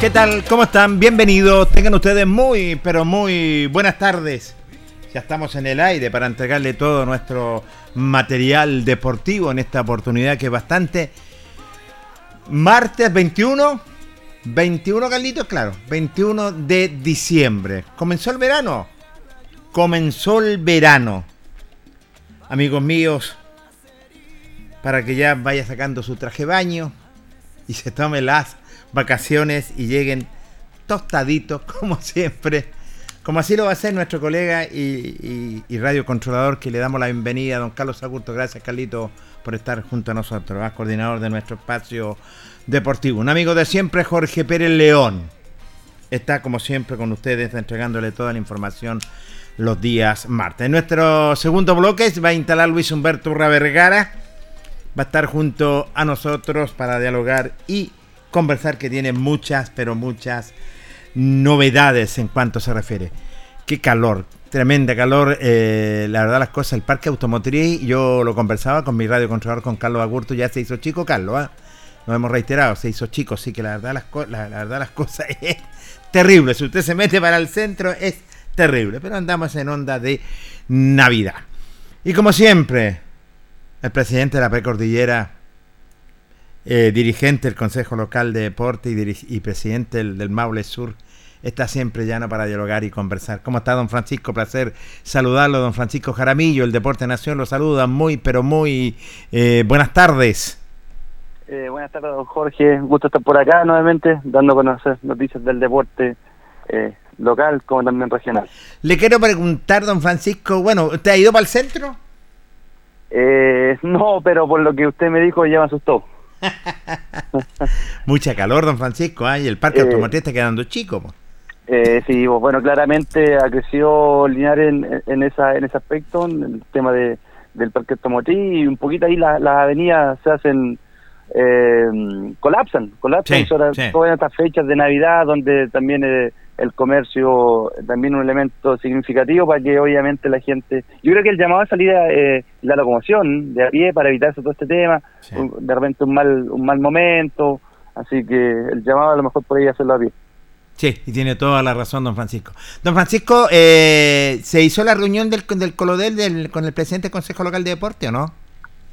¿Qué tal? ¿Cómo están? Bienvenidos. Tengan ustedes muy, pero muy buenas tardes. Ya estamos en el aire para entregarle todo nuestro material deportivo en esta oportunidad que es bastante. Martes 21. 21, Carlitos, claro. 21 de diciembre. ¿Comenzó el verano? Comenzó el verano. Amigos míos, para que ya vaya sacando su traje baño y se tome las vacaciones y lleguen tostaditos, como siempre. Como así lo va a hacer nuestro colega y, y, radiocontrolador, que le damos la bienvenida a don Carlos Agurto. Gracias, Carlito, por estar junto a nosotros, ¿va? coordinador de nuestro espacio deportivo. Un amigo de siempre, Jorge Pérez León. Está, como siempre, con ustedes, entregándole toda la información los días martes. En nuestro segundo bloque va a instalar Luis Humberto Urra. Va a estar junto a nosotros para dialogar y conversar que tiene muchas, pero muchas novedades en cuanto se refiere. Qué calor, tremenda calor. Eh, la verdad, las cosas, el parque automotriz, yo lo conversaba con mi radio controlador, con Carlos Agurto, ya se hizo chico, Carlos, ¿ah? Lo hemos reiterado, se hizo chico, sí que la verdad, las, la, la verdad las cosas es terrible. Si usted se mete para el centro, es terrible. Pero andamos en onda de Navidad. Y como siempre, el presidente de la precordillera eh, dirigente del Consejo Local de Deporte y, presidente del, Maule Sur, está siempre llano para dialogar y conversar. ¿Cómo está, don Francisco? Placer saludarlo, don Francisco Jaramillo, el Deporte Nación, lo saluda muy, pero muy eh, buenas tardes. Eh, buenas tardes, don Jorge. Gusto estar por acá nuevamente, dando a conocer noticias del deporte local como también regional. Le quiero preguntar, don Francisco, bueno, ¿usted ha ido para el centro? no, pero por lo que usted me dijo ya me asustó. Mucha calor, don Francisco, ¿eh? y el parque eh, automotriz está quedando chico. Eh, sí, bueno, claramente ha crecido Linares en, en, esa, en ese aspecto, en el tema de, del parque automotriz, y un poquito ahí las avenidas se hacen, eh, colapsan, colapsan sobre todas estas fechas de Navidad, donde también eh, el comercio también un elemento significativo para que obviamente la gente, yo creo que el llamado a salida eh, la locomoción de a pie para evitar todo este tema, de repente un mal un mal momento, así que el llamado a lo mejor podría hacerlo a pie. Sí, y tiene toda la razón, don Francisco. Don Francisco, eh, ¿se hizo la reunión del, del Colodel del, con el presidente del Consejo Local de Deporte o no?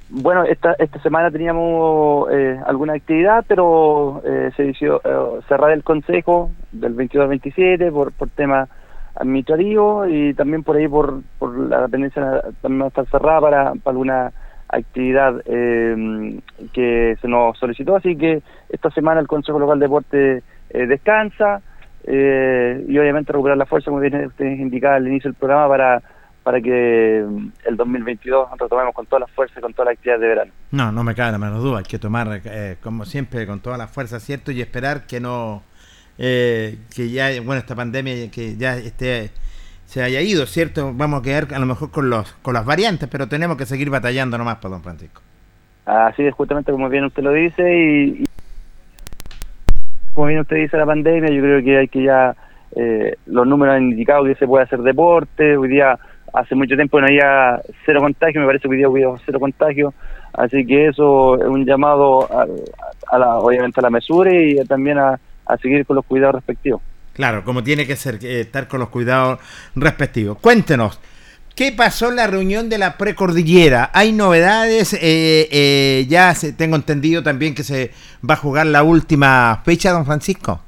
Bueno, esta, esta semana teníamos eh, alguna actividad, pero eh, se hizo eh, cerrar el consejo del 22 al 27 por, por temas administrativos y también por ahí por, por la dependencia también va a estar cerrada para, para alguna actividad eh, que se nos solicitó. Así que esta semana el Consejo Local de Deporte eh, descansa eh, y obviamente recuperar la fuerza, como bien ustedes indicaba al inicio del programa, para para que mm, el 2022 retomemos con todas las fuerzas y con todas las actividades de verano. No, no me cabe la menor duda, hay que tomar, eh, como siempre, con todas las fuerzas, ¿cierto? Y esperar que no, eh, que ya, bueno, esta pandemia, que ya esté, se haya ido, ¿cierto? Vamos a quedar a lo mejor con, los, con las variantes, pero tenemos que seguir batallando nomás, para don Francisco. Así es, justamente como bien usted lo dice, y, y como bien usted dice la pandemia, yo creo que hay que ya, eh, los números han indicado que se puede hacer deporte, hoy día hace mucho tiempo no había cero contagio, me parece que hoy día cero contagio, así que eso es un llamado a, la, obviamente a la mesura y también a, a, seguir con los cuidados respectivos. Claro, como tiene que ser, eh, estar con los cuidados respectivos. Cuéntenos, ¿qué pasó en la reunión de la precordillera? ¿Hay novedades? Eh, eh, ya se, tengo entendido también que se va a jugar la última fecha, don Francisco.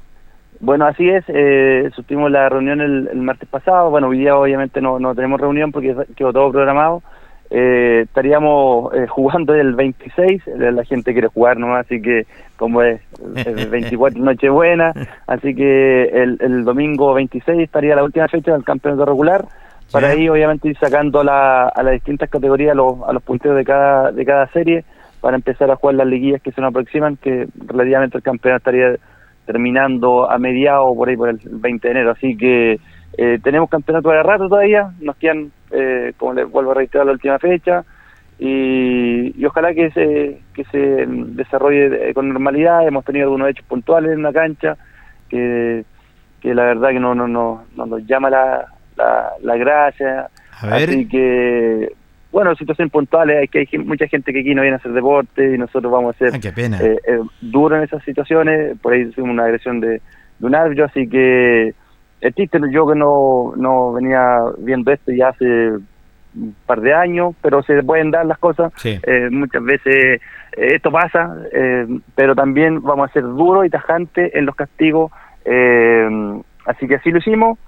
Bueno, así es, eh, la reunión el, el, martes pasado, bueno, hoy día obviamente no, no tenemos reunión porque quedó todo programado, eh, estaríamos eh, jugando el 26, la gente quiere jugar nomás, así que como es el 24 Nochebuena, así que el, el, domingo 26 estaría la última fecha del campeonato regular, para ahí obviamente ir sacando la, a las distintas categorías, a los, a los punteros de cada, de cada serie, para empezar a jugar las liguillas que se nos aproximan, que relativamente el campeonato estaría terminando a mediados por ahí por el 20 de enero. Así que eh, tenemos campeonato de rato todavía, nos quedan, eh, como les vuelvo a reiterar, la última fecha. Y, y, ojalá que se, que se desarrolle con normalidad. Hemos tenido algunos hechos puntuales en la cancha que, que la verdad que no, no, no, no nos llama la, la, la gracia. Así que bueno, situaciones puntuales, hay que hay mucha gente que aquí no viene a hacer deporte y nosotros vamos a ser ah. Eh, eh, duros en esas situaciones, por ahí tuvimos una agresión de, de un árbitro, así que es triste, yo que no, no venía viendo esto ya hace un par de años, pero se pueden dar las cosas, sí. eh, muchas veces esto pasa, pero también vamos a ser duros y tajantes en los castigos, así que así lo hicimos,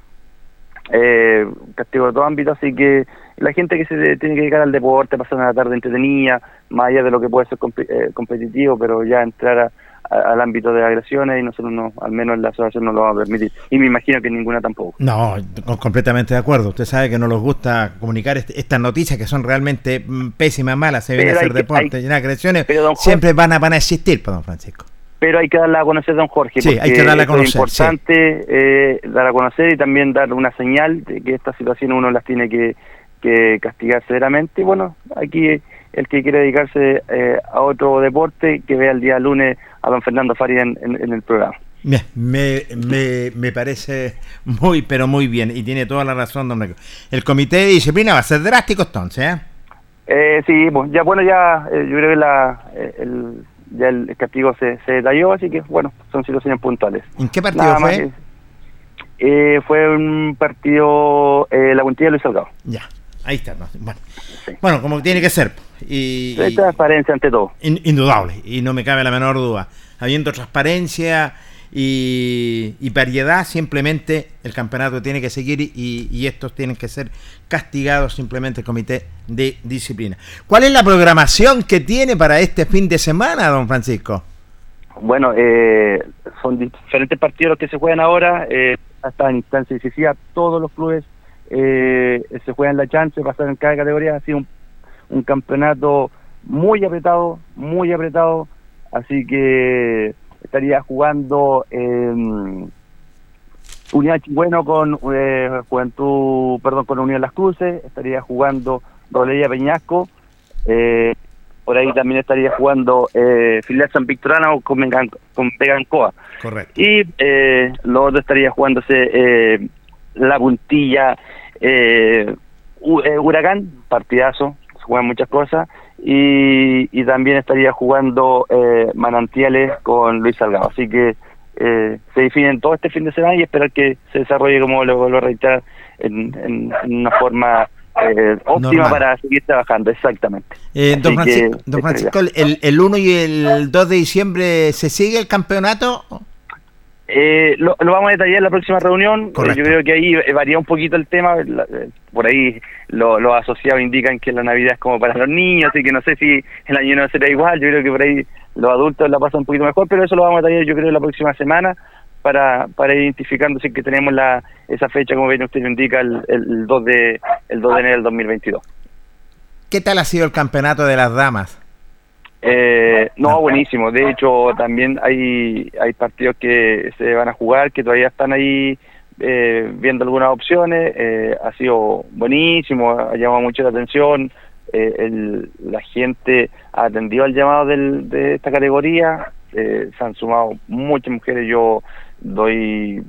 castigo de todo ámbito, así que la gente que se tiene que dedicar al deporte, pasar una tarde entretenida, más allá de lo que puede ser comp eh, competitivo, pero ya entrar a, a, al ámbito de agresiones y nosotros no, al menos en la asociación no lo vamos a permitir. Y me imagino que ninguna tampoco. No, completamente de acuerdo. Usted sabe que no nos gusta comunicar este, estas noticias que son realmente pésimas, malas, se viene a hacer deporte hay, y las agresiones siempre van a, van a existir, pues, don Francisco pero hay que darla a conocer, don Jorge. Sí, hay que darla a conocer. Es importante sí. eh, dar a conocer y también dar una señal de que estas situaciones uno las tiene que, que castigar severamente. Y bueno, aquí el que quiere dedicarse eh, a otro deporte, que vea el día lunes a don Fernando Faria en, en, en el programa. Bien, me, me, me, parece muy, pero muy bien, y tiene toda la razón, don Reco. El comité de disciplina va a ser drástico entonces, ¿eh? eh sí, pues ya bueno, ya eh, yo creo que la, el, ya el castigo se, se detalló, así que bueno, son situaciones puntuales. ¿En qué partido Nada fue? Eh, fue un partido, eh, la Puntilla de Luis Salgado. Ya, ahí está. ¿no? Bueno. Sí. bueno, como tiene que ser. Y, transparencia ante todo. In, indudable, y no me cabe la menor duda. Habiendo transparencia y, y variedad, simplemente el campeonato tiene que seguir y, y, estos tienen que ser castigados simplemente el comité de disciplina. ¿Cuál es la programación que tiene para este fin de semana, don Francisco? Bueno, eh, son diferentes partidos los que se juegan ahora, eh, hasta instancia decisiva, todos los clubes eh, se juegan la chance de pasar en cada categoría, ha sido un, un campeonato muy apretado, muy apretado, así que estaría jugando eh, Unidad Bueno con eh, Juventud, perdón, con Unión Las Cruces, estaría jugando Rolería Peñasco, eh, por ahí también estaría jugando eh, Filial San con, Megan, con Pegancoa. Correcto. Y eh, lo otro estaría jugándose eh, La Puntilla, eh, Huracán, partidazo, se juegan muchas cosas. Y, y también estaría jugando eh, Manantiales con Luis Salgado. Así que eh, se definen todo este fin de semana y esperar que se desarrolle, como lo vuelvo a reiterar, en, en, una forma eh, óptima para seguir trabajando, exactamente. Eh, don Francisco, el, el 1 y el 2 de diciembre se sigue el campeonato. Eh, lo, vamos a detallar en la próxima reunión. Eh, yo creo que ahí eh, varía un poquito el tema. por ahí los asociados indican que la Navidad es como para los niños, así que no sé si el año no será igual. Yo creo que por ahí los adultos la pasan un poquito mejor, pero eso lo vamos a detallar yo creo en la próxima semana para, para identificando si que tenemos la, esa fecha, como bien usted indica, el, el, 2 de, el 2 de enero del 2022. ¿Qué tal ha sido el campeonato de las damas? Eh, no, buenísimo. De hecho, también hay, hay partidos que se van a jugar, que todavía están ahí eh, viendo algunas opciones. Eh, ha sido buenísimo, ha llamado mucho la atención. Eh, el, la gente ha atendido al llamado del, de esta categoría. se han sumado muchas mujeres. Yo doy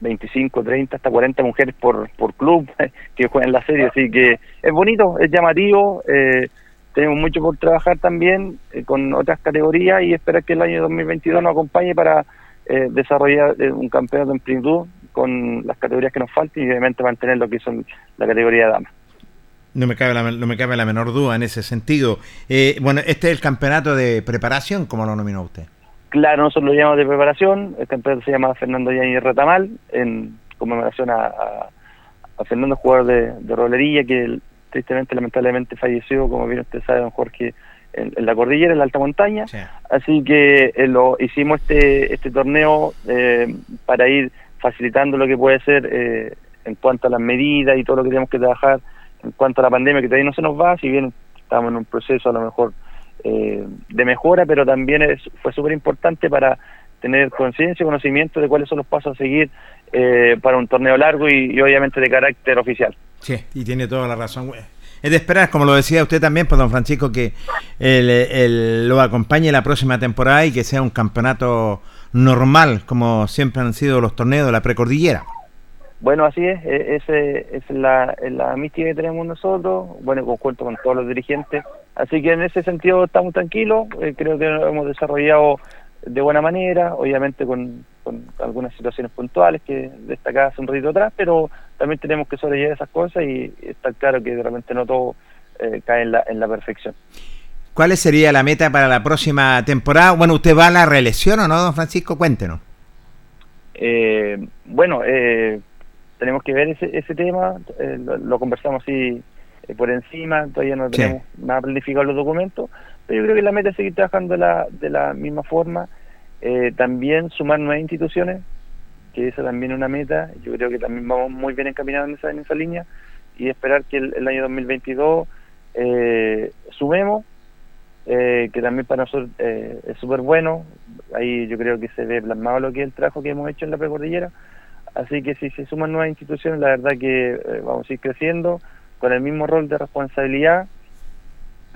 25, 30, hasta 40 mujeres por, por club que juegan la serie. Así que es bonito, es llamativo. Eh, tenemos mucho por trabajar también eh, con otras categorías y esperar que el año 2022 nos acompañe para eh, desarrollar eh, un campeonato en plenitud con las categorías que nos faltan y obviamente mantener lo que son la categoría de damas. No me cabe la, no me cabe la menor duda en ese sentido. bueno, este es el campeonato de preparación, como lo nominó usted. Claro, nosotros lo llamamos de preparación. El campeonato se llama Fernando Yañez Retamal, en conmemoración a, a, Fernando, jugador de, de rolería, que tristemente, lamentablemente falleció, como bien usted sabe, don Jorge, en, la cordillera, en la alta montaña. Así que eh, lo hicimos este, este torneo eh, para ir facilitando lo que puede ser eh, en cuanto a las medidas y todo lo que tenemos que trabajar en cuanto a la pandemia, que todavía no se nos va, si bien estamos en un proceso a lo mejor de mejora, pero también es, fue súper importante para tener conciencia y conocimiento de cuáles son los pasos a seguir para un torneo largo y obviamente de carácter oficial. Sí, y tiene toda la razón. Es de esperar, como lo decía usted también, pues don Francisco, que el, lo acompañe la próxima temporada y que sea un campeonato normal, como siempre han sido los torneos de la precordillera. Bueno, así es, e, ese es la, la mística que tenemos nosotros, bueno, conjunto con todos los dirigentes. Así que en ese sentido estamos tranquilos, eh, creo que hemos desarrollado de buena manera, obviamente con, con algunas situaciones puntuales que destacaba hace un ratito atrás, pero también tenemos que sobrellevar esas cosas y estar claro que realmente no todo eh, cae en la, en la perfección. ¿Cuál sería la meta para la próxima temporada? Bueno, ¿usted va a la reelección o no, don Francisco? Cuéntenos. Eh, bueno, eh, tenemos que ver ese, ese tema, lo, conversamos así por encima, todavía no tenemos nada planificado los documentos, pero yo creo que la meta es seguir trabajando la, de la misma forma, también sumar nuevas instituciones, que esa también es una meta. Yo creo que también vamos muy bien encaminados en esa, en esa línea y esperar que el, año 2022 eh, sumemos, eh, que también para nosotros eh, es súper bueno. Ahí yo creo que se ve plasmado lo que es el trabajo que hemos hecho en la precordillera. Así que si se suman nuevas instituciones, la verdad que eh, vamos a ir creciendo con el mismo rol de responsabilidad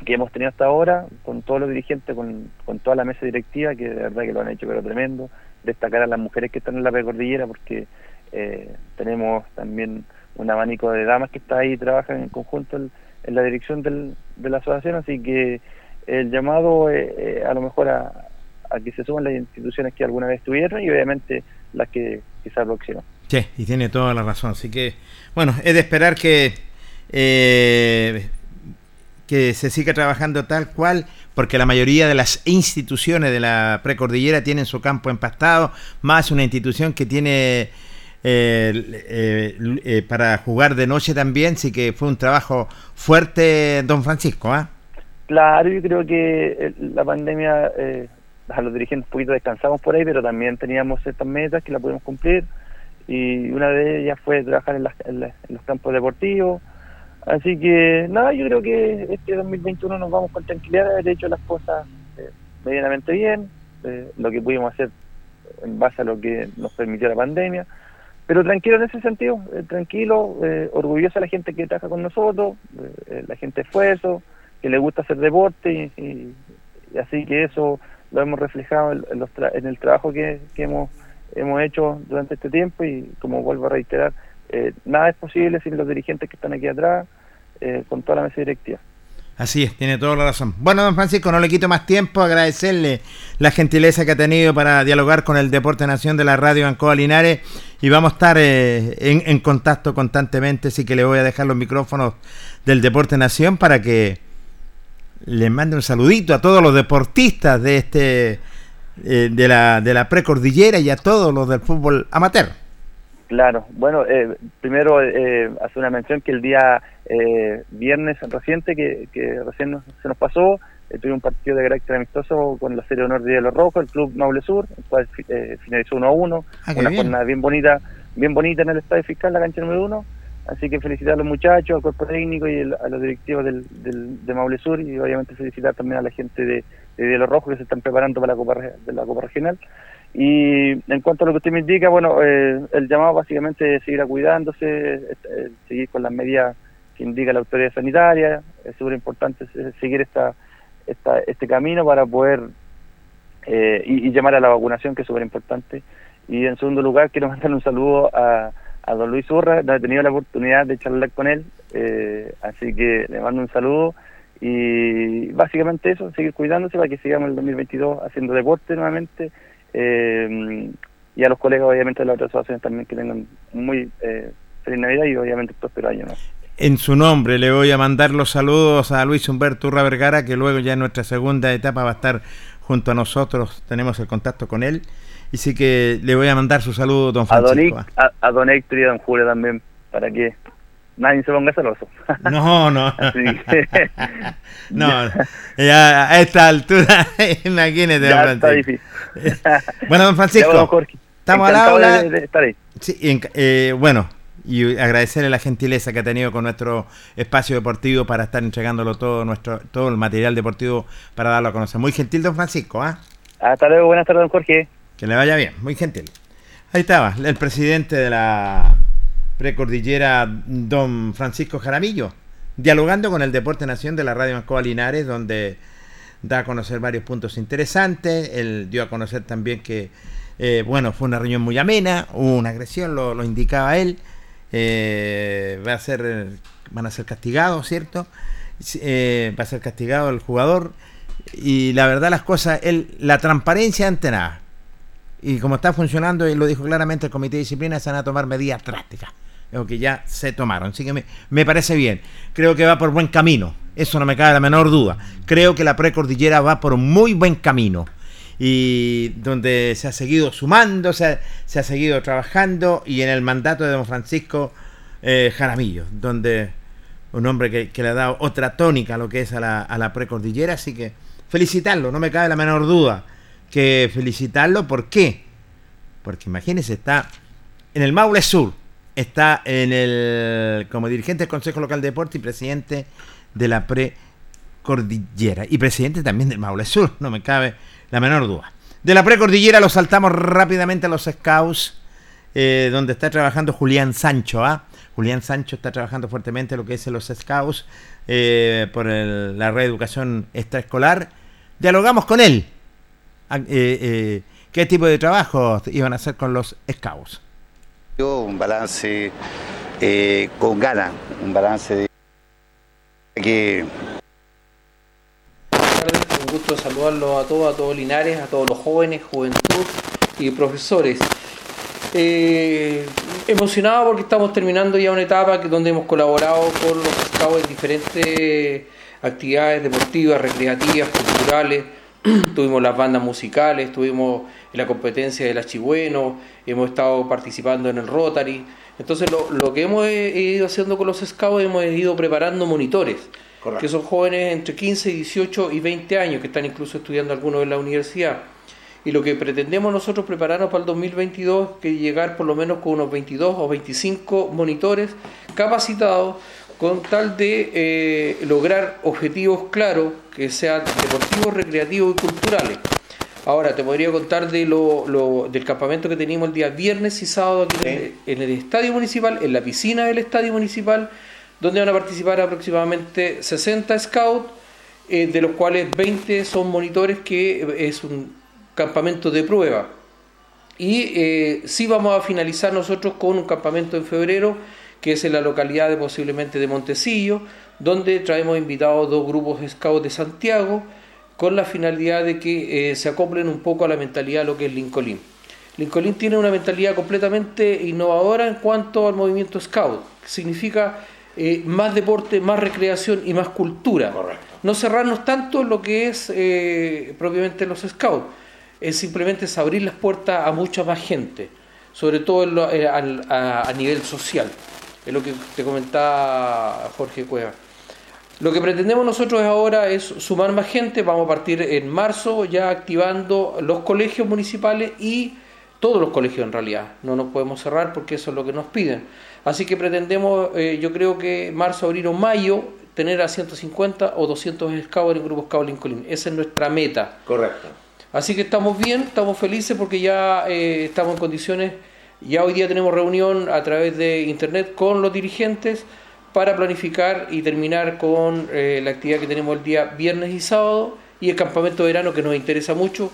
que hemos tenido hasta ahora, con todos los dirigentes, con, con toda la mesa directiva, que de verdad que lo han hecho pero tremendo destacar a las mujeres que están en la precordillera porque eh, tenemos también un abanico de damas que está ahí y trabajan en conjunto en, la dirección del, de la asociación, así que el llamado eh, eh, a lo mejor a, que se suman las instituciones que alguna vez tuvieron y obviamente las que quizás aproximan. Sí, y tiene toda la razón, así que bueno, es de esperar que eh, que se siga trabajando tal cual, porque la mayoría de las instituciones de la precordillera tienen su campo empastado, más una institución que tiene eh, eh, eh, para jugar de noche también, sí que fue un trabajo fuerte, don Francisco. ¿ah? Claro, yo creo que la pandemia, a los dirigentes un poquito descansamos por ahí, pero también teníamos estas metas que la pudimos cumplir, y una de ellas fue trabajar en los campos deportivos, Así que nada, yo creo que este 2021 nos vamos con tranquilidad. De haber hecho las cosas eh, medianamente bien, eh, lo que pudimos hacer en base a lo que nos permitió la pandemia, pero tranquilo en ese sentido, eh, tranquilo, orgulloso a la gente que trabaja con nosotros, la gente de esfuerzo, que le gusta hacer deporte y, así que eso lo hemos reflejado en, en el trabajo que, que hemos, hemos hecho durante este tiempo. Y como vuelvo a reiterar, nada es posible sin los dirigentes que están aquí atrás, eh, con toda la mesa directiva. Así es, tiene toda la razón. Bueno, don Francisco, no le quito más tiempo, agradecerle la gentileza que ha tenido para dialogar con el Deporte Nación de la Radio Ancoa Linares y vamos a estar eh, en, contacto constantemente, así que le voy a dejar los micrófonos del Deporte Nación para que le mande un saludito a todos los deportistas de este eh, de la de la precordillera y a todos los del fútbol amateur. Claro, bueno, eh, primero eh, hace una mención que el día eh, viernes reciente, que, recién se nos pasó, eh, tuve un partido de carácter amistoso con la serie de honor de Hielo Rojo, el club Maule Sur, el cual eh, finalizó 1 a 1, ah, una jornada bien bonita, bien bonita en el estadio fiscal, la cancha número 1. Así que felicitar a los muchachos, al cuerpo técnico y a los directivos del, del, de Maule Sur y obviamente felicitar también a la gente de, de Hielo Rojo que se están preparando para la Copa, de la Copa Regional. Y en cuanto a lo que usted me indica, bueno, eh, el llamado básicamente es seguir cuidándose, seguir con las medidas que indica la autoridad sanitaria, es súper importante seguir esta, esta, este camino para poder eh, y, llamar a la vacunación, que es súper importante. Y en segundo lugar, quiero mandarle un saludo a, don Luis Urra, no he tenido la oportunidad de charlar con él, así que le mando un saludo y básicamente eso, seguir cuidándose para que sigamos el 2022 haciendo deporte nuevamente eh, y a los colegas obviamente de las otras asociaciones también que tengan muy eh, feliz Navidad y obviamente próspero año. En su nombre le voy a mandar los saludos a Luis Humberto Urra Vergara, que luego ya en nuestra segunda etapa va a estar junto a nosotros, tenemos el contacto con él. Y sí que le voy a mandar su saludo, don Francisco. A don, a, don Héctor y a don Julio también, para que nadie se ponga celoso. No, no. no, ya a esta altura, imagínate. Ya está difícil. bueno, don Francisco, estamos al aula. Sí, eh, bueno, y agradecerle la gentileza que ha tenido con nuestro espacio deportivo para estar entregándolo todo nuestro todo el material deportivo para darlo a conocer. Muy gentil, don Francisco. ¿ah? Hasta luego, buenas tardes, don Jorge. Que le vaya bien, muy gentil. Ahí estaba, el presidente de la precordillera don Francisco Jaramillo, dialogando con el Deporte Nación de la Radio Mascoa Linares, donde da a conocer varios puntos interesantes. Él dio a conocer también que, eh, bueno, fue una reunión muy amena, hubo una agresión, lo, indicaba él. Eh, va a ser, van a ser castigados, ¿cierto? Eh, va a ser castigado el jugador. Y la verdad, las cosas, la transparencia ante nada. Y como está funcionando, y lo dijo claramente el Comité de Disciplina, se van a tomar medidas drásticas o que ya se tomaron. Así que me, me, parece bien. Creo que va por buen camino. Eso no me cabe la menor duda. Creo que la precordillera va por muy buen camino. Y donde se ha seguido sumando, se ha, se ha seguido trabajando. Y en el mandato de don Francisco eh, Jaramillo, donde un hombre que, que, le ha dado otra tónica a lo que es a la, a la precordillera. Así que felicitarlo, no me cabe la menor duda que felicitarlo. ¿Por qué? Porque imagínense, está en el Maule Sur está en el como dirigente del Consejo Local de Deporte y presidente de la Precordillera y presidente también del Maule Sur, no me cabe la menor duda. De la Precordillera lo saltamos rápidamente a los Scouts, eh, donde está trabajando Julián Sancho. ¿ah? Julián Sancho está trabajando fuertemente lo que es los Scouts eh, por la reeducación extraescolar. Dialogamos con él. Ah, eh, ¿Qué tipo de trabajo iban a hacer con los Scouts? Un balance con ganas, un balance de que... Un gusto saludarlos a todos, a todos Linares, a todos los jóvenes, juventud y profesores. Eh, emocionado porque estamos terminando ya una etapa donde hemos colaborado con los scouts en diferentes actividades deportivas, recreativas, culturales. tuvimos las bandas musicales, tuvimos la competencia del Achigüeno, hemos estado participando en el Rotary. Entonces lo, lo que hemos ido haciendo con los scouts, hemos ido preparando monitores, que son jóvenes entre 15, 18 y 20 años, que están incluso estudiando algunos en la universidad. Y lo que pretendemos nosotros prepararnos para el 2022 es que llegar por lo menos con unos 22 o 25 monitores capacitados con tal de eh, lograr objetivos claros que sean deportivos, recreativos y culturales. Ahora, te podría contar de lo, del campamento que teníamos el día viernes y sábado aquí en, el, estadio municipal, en la piscina del estadio municipal, donde van a participar aproximadamente 60 scouts, eh, de los cuales 20 son monitores, que es un campamento de prueba. Y eh, sí vamos a finalizar nosotros con un campamento en febrero que es en la localidad posiblemente de Montecillo, donde traemos invitados dos grupos de scouts de Santiago con la finalidad de que eh, se acoplen un poco a la mentalidad de lo que es Lincoln. Lincoln tiene una mentalidad completamente innovadora en cuanto al movimiento scout, que significa eh, más deporte, más recreación y más cultura. No cerrarnos tanto en lo que es eh, propiamente los scouts, es simplemente abrir las puertas a mucha más gente, sobre todo a, a nivel social, es lo que te comentaba Jorge Cueva. Lo que pretendemos nosotros ahora es sumar más gente, vamos a partir en marzo ya activando los colegios municipales y todos los colegios en realidad, no nos podemos cerrar porque eso es lo que nos piden. Así que pretendemos, eh, yo creo que marzo, abril o mayo, tener a 150 o 200 scouts en grupos Scout Lincoln. Esa es nuestra meta. Correcto. Así que estamos bien, estamos felices porque ya eh, estamos en condiciones, ya hoy día tenemos reunión a través de internet con los dirigentes para planificar y terminar con eh, la actividad que tenemos el día viernes y sábado y el campamento de verano que nos interesa mucho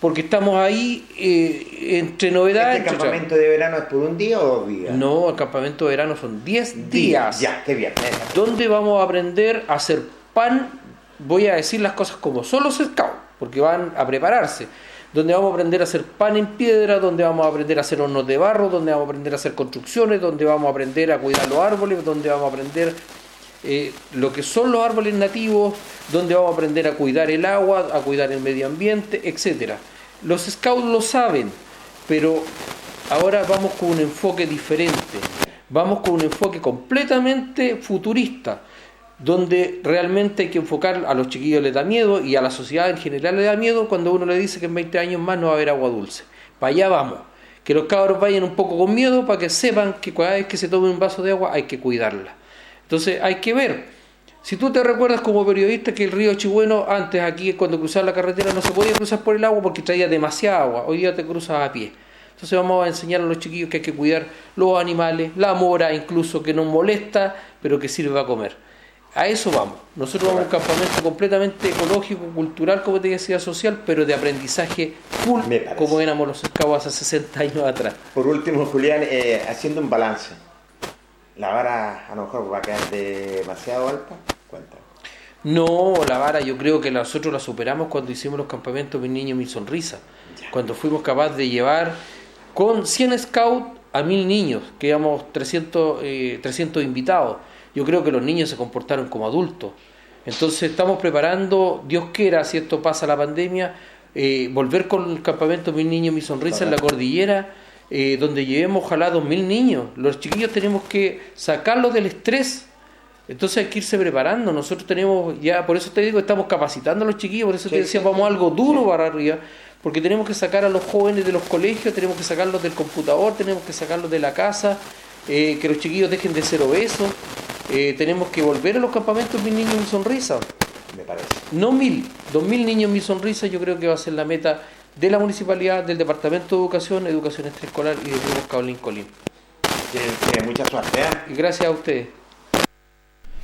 porque estamos ahí eh, entre novedades. ¿El campamento de verano es por un día o dos días? No, el campamento de verano son 10 días. Ya, qué bien. Donde vamos a aprender a hacer pan, voy a decir las cosas como son los scouts, porque van a prepararse donde vamos a aprender a hacer pan en piedra, donde vamos a aprender a hacer hornos de barro, donde vamos a aprender a hacer construcciones, donde vamos a aprender a cuidar los árboles, donde vamos a aprender eh, lo que son los árboles nativos, donde vamos a aprender a cuidar el agua, a cuidar el medio ambiente, etcétera. Los scouts lo saben, pero ahora vamos con un enfoque diferente, vamos con un enfoque completamente futurista donde realmente hay que enfocar a los chiquillos les da miedo y a la sociedad en general le da miedo cuando uno le dice que en 20 años más no va a haber agua dulce. Para allá vamos. Que los cabros vayan un poco con miedo para que sepan que cada vez que se tome un vaso de agua hay que cuidarla. Entonces hay que ver. Si tú te recuerdas como periodista que el río Chihueno antes aquí cuando cruzaba la carretera no se podía cruzar por el agua porque traía demasiada agua, hoy día te cruzas a pie. Entonces vamos a enseñar a los chiquillos que hay que cuidar los animales, la mora incluso que nos molesta, pero que sirve a comer. A eso vamos. Nosotros vamos a un campamento completamente ecológico, cultural, como te decía, social, pero de aprendizaje full, como éramos los scouts hace 60 años atrás. Por último, Julián, eh, haciendo un balance. ¿La vara a lo mejor va a quedar demasiado alta? Cuenta. No, la vara yo creo que nosotros la superamos cuando hicimos los campamentos Mi Niño, Mi Sonrisa. Cuando fuimos capaces de llevar con 100 scouts a mil niños, que íbamos 300, 300 invitados yo creo que los niños se comportaron como adultos. Entonces estamos preparando, Dios quiera, si esto pasa la pandemia, eh, volver con el campamento Mi Niño, Mi Sonrisa en la cordillera, eh, donde llevemos ojalá dos mil niños. Los chiquillos tenemos que sacarlos del estrés. Entonces hay que irse preparando. Nosotros tenemos ya, por eso te digo, estamos capacitando a los chiquillos, por eso te decía, vamos algo duro para arriba, porque tenemos que sacar a los jóvenes de los colegios, tenemos que sacarlos del computador, tenemos que sacarlos de la casa, eh, que los chiquillos dejen de ser obesos. Eh, tenemos que volver a los campamentos Mil Niños Mi Sonrisa. Me parece. No mil, dos mil niños Mi Sonrisa yo creo que va a ser la meta de la municipalidad, del Departamento de Educación, Educación Extraescolar y de Grupo Caolín Colín. mucha suerte. ¿eh? Y gracias a ustedes.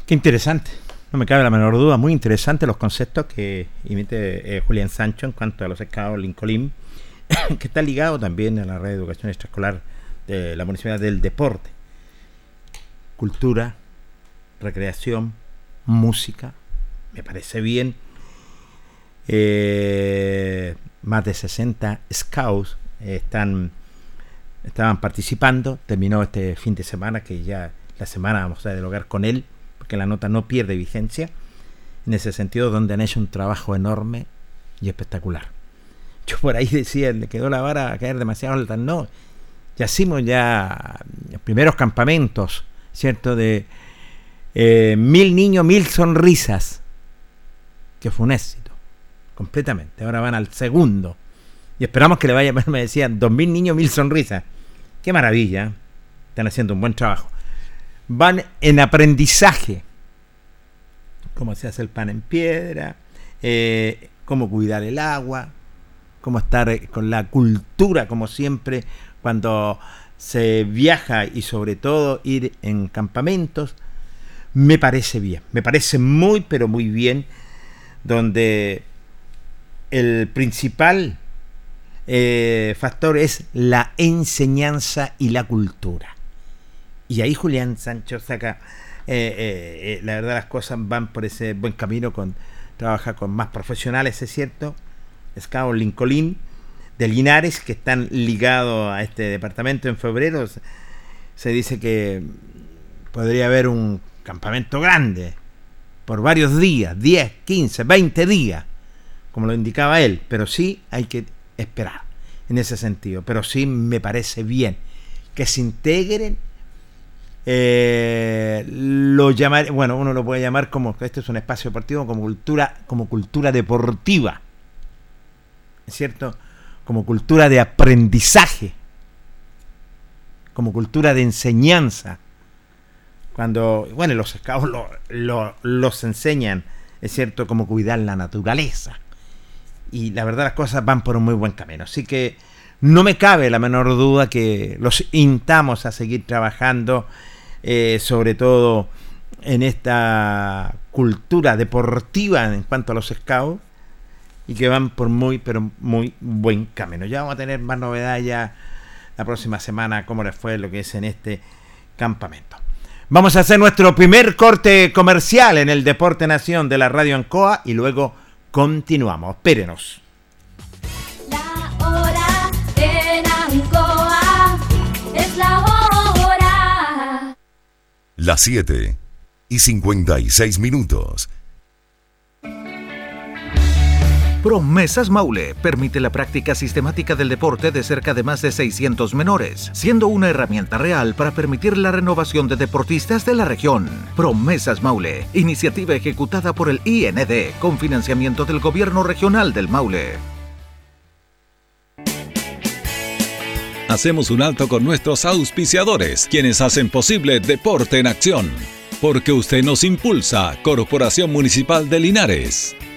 Qué interesante. No me cabe la menor duda, muy interesante los conceptos que emite eh, Julián Sancho en cuanto a los escados Lincoln, que está ligado también a la red de educación extraescolar de la Municipalidad del Deporte. Cultura, recreación, música, me parece bien. Eh, más de 60 scouts están, estaban participando. Terminó este fin de semana, que ya la semana vamos a dialogar con él, porque la nota no pierde vigencia. En ese sentido, donde han hecho un trabajo enorme y espectacular. Yo por ahí decía, le quedó la vara a caer demasiado alta. No, ya hicimos ya primeros campamentos, ¿cierto? De eh, mil niños, mil sonrisas, que fue un éxito, completamente. Ahora van al segundo. Y esperamos que le vaya, me decían, dos mil niños, mil sonrisas. Qué maravilla, ¿eh? están haciendo un buen trabajo. Van en aprendizaje, cómo se hace el pan en piedra, eh, cómo cuidar el agua, cómo estar con la cultura, como siempre, cuando se viaja y sobre todo ir en campamentos me parece bien, me parece muy, pero muy bien, donde el principal eh, factor es la enseñanza y la cultura. Y ahí Julián Sancho saca eh, la verdad las cosas van por ese buen camino con trabaja con más profesionales, es cierto. Scout Lincoln de Linares, que están ligados a este departamento en febrero. Se dice que podría haber un campamento grande por varios días, 10, 15, 20 días, como lo indicaba él, pero sí hay que esperar en ese sentido. Pero sí me parece bien que se integren eh, lo llamar, bueno, uno lo puede llamar como este es un espacio deportivo como cultura, como cultura deportiva, ¿es cierto? Como cultura de aprendizaje, como cultura de enseñanza. Cuando, bueno, los scouts los enseñan, es cierto, como cuidar la naturaleza. Y la verdad las cosas van por un muy buen camino. Así que no me cabe la menor duda que los intamos a seguir trabajando eh, sobre todo en esta cultura deportiva en cuanto a los scouts y que van por muy pero muy buen camino. Ya vamos a tener más novedades ya la próxima semana cómo les fue lo que es en este campamento. Vamos a hacer nuestro primer corte comercial en el Deporte Nación de la Radio Ancoa y luego continuamos. Espérenos. La hora en Ancoa es la hora las 7 y 56 minutos. Promesas Maule permite la práctica sistemática del deporte de cerca de más de 600 menores, siendo una herramienta real para permitir la renovación de deportistas de la región. Promesas Maule, iniciativa ejecutada por el IND con financiamiento del Gobierno Regional del Maule. hacemos un alto con nuestros auspiciadores, quienes hacen posible Deporte en Acción. Porque usted nos impulsa, Corporación Municipal de Linares.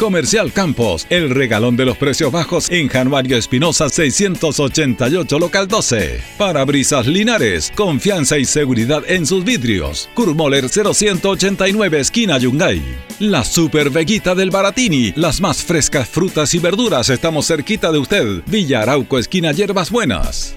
Comercial Campos, el regalón de los precios bajos en Januario Espinosa 688 local 12. Parabrisas Linares, confianza y seguridad en sus vidrios. Kurmoller 0189 esquina Yungay. La Super Veguita del Baratini, las más frescas frutas y verduras, estamos cerquita de usted. Villa Arauco esquina Hierbas Buenas.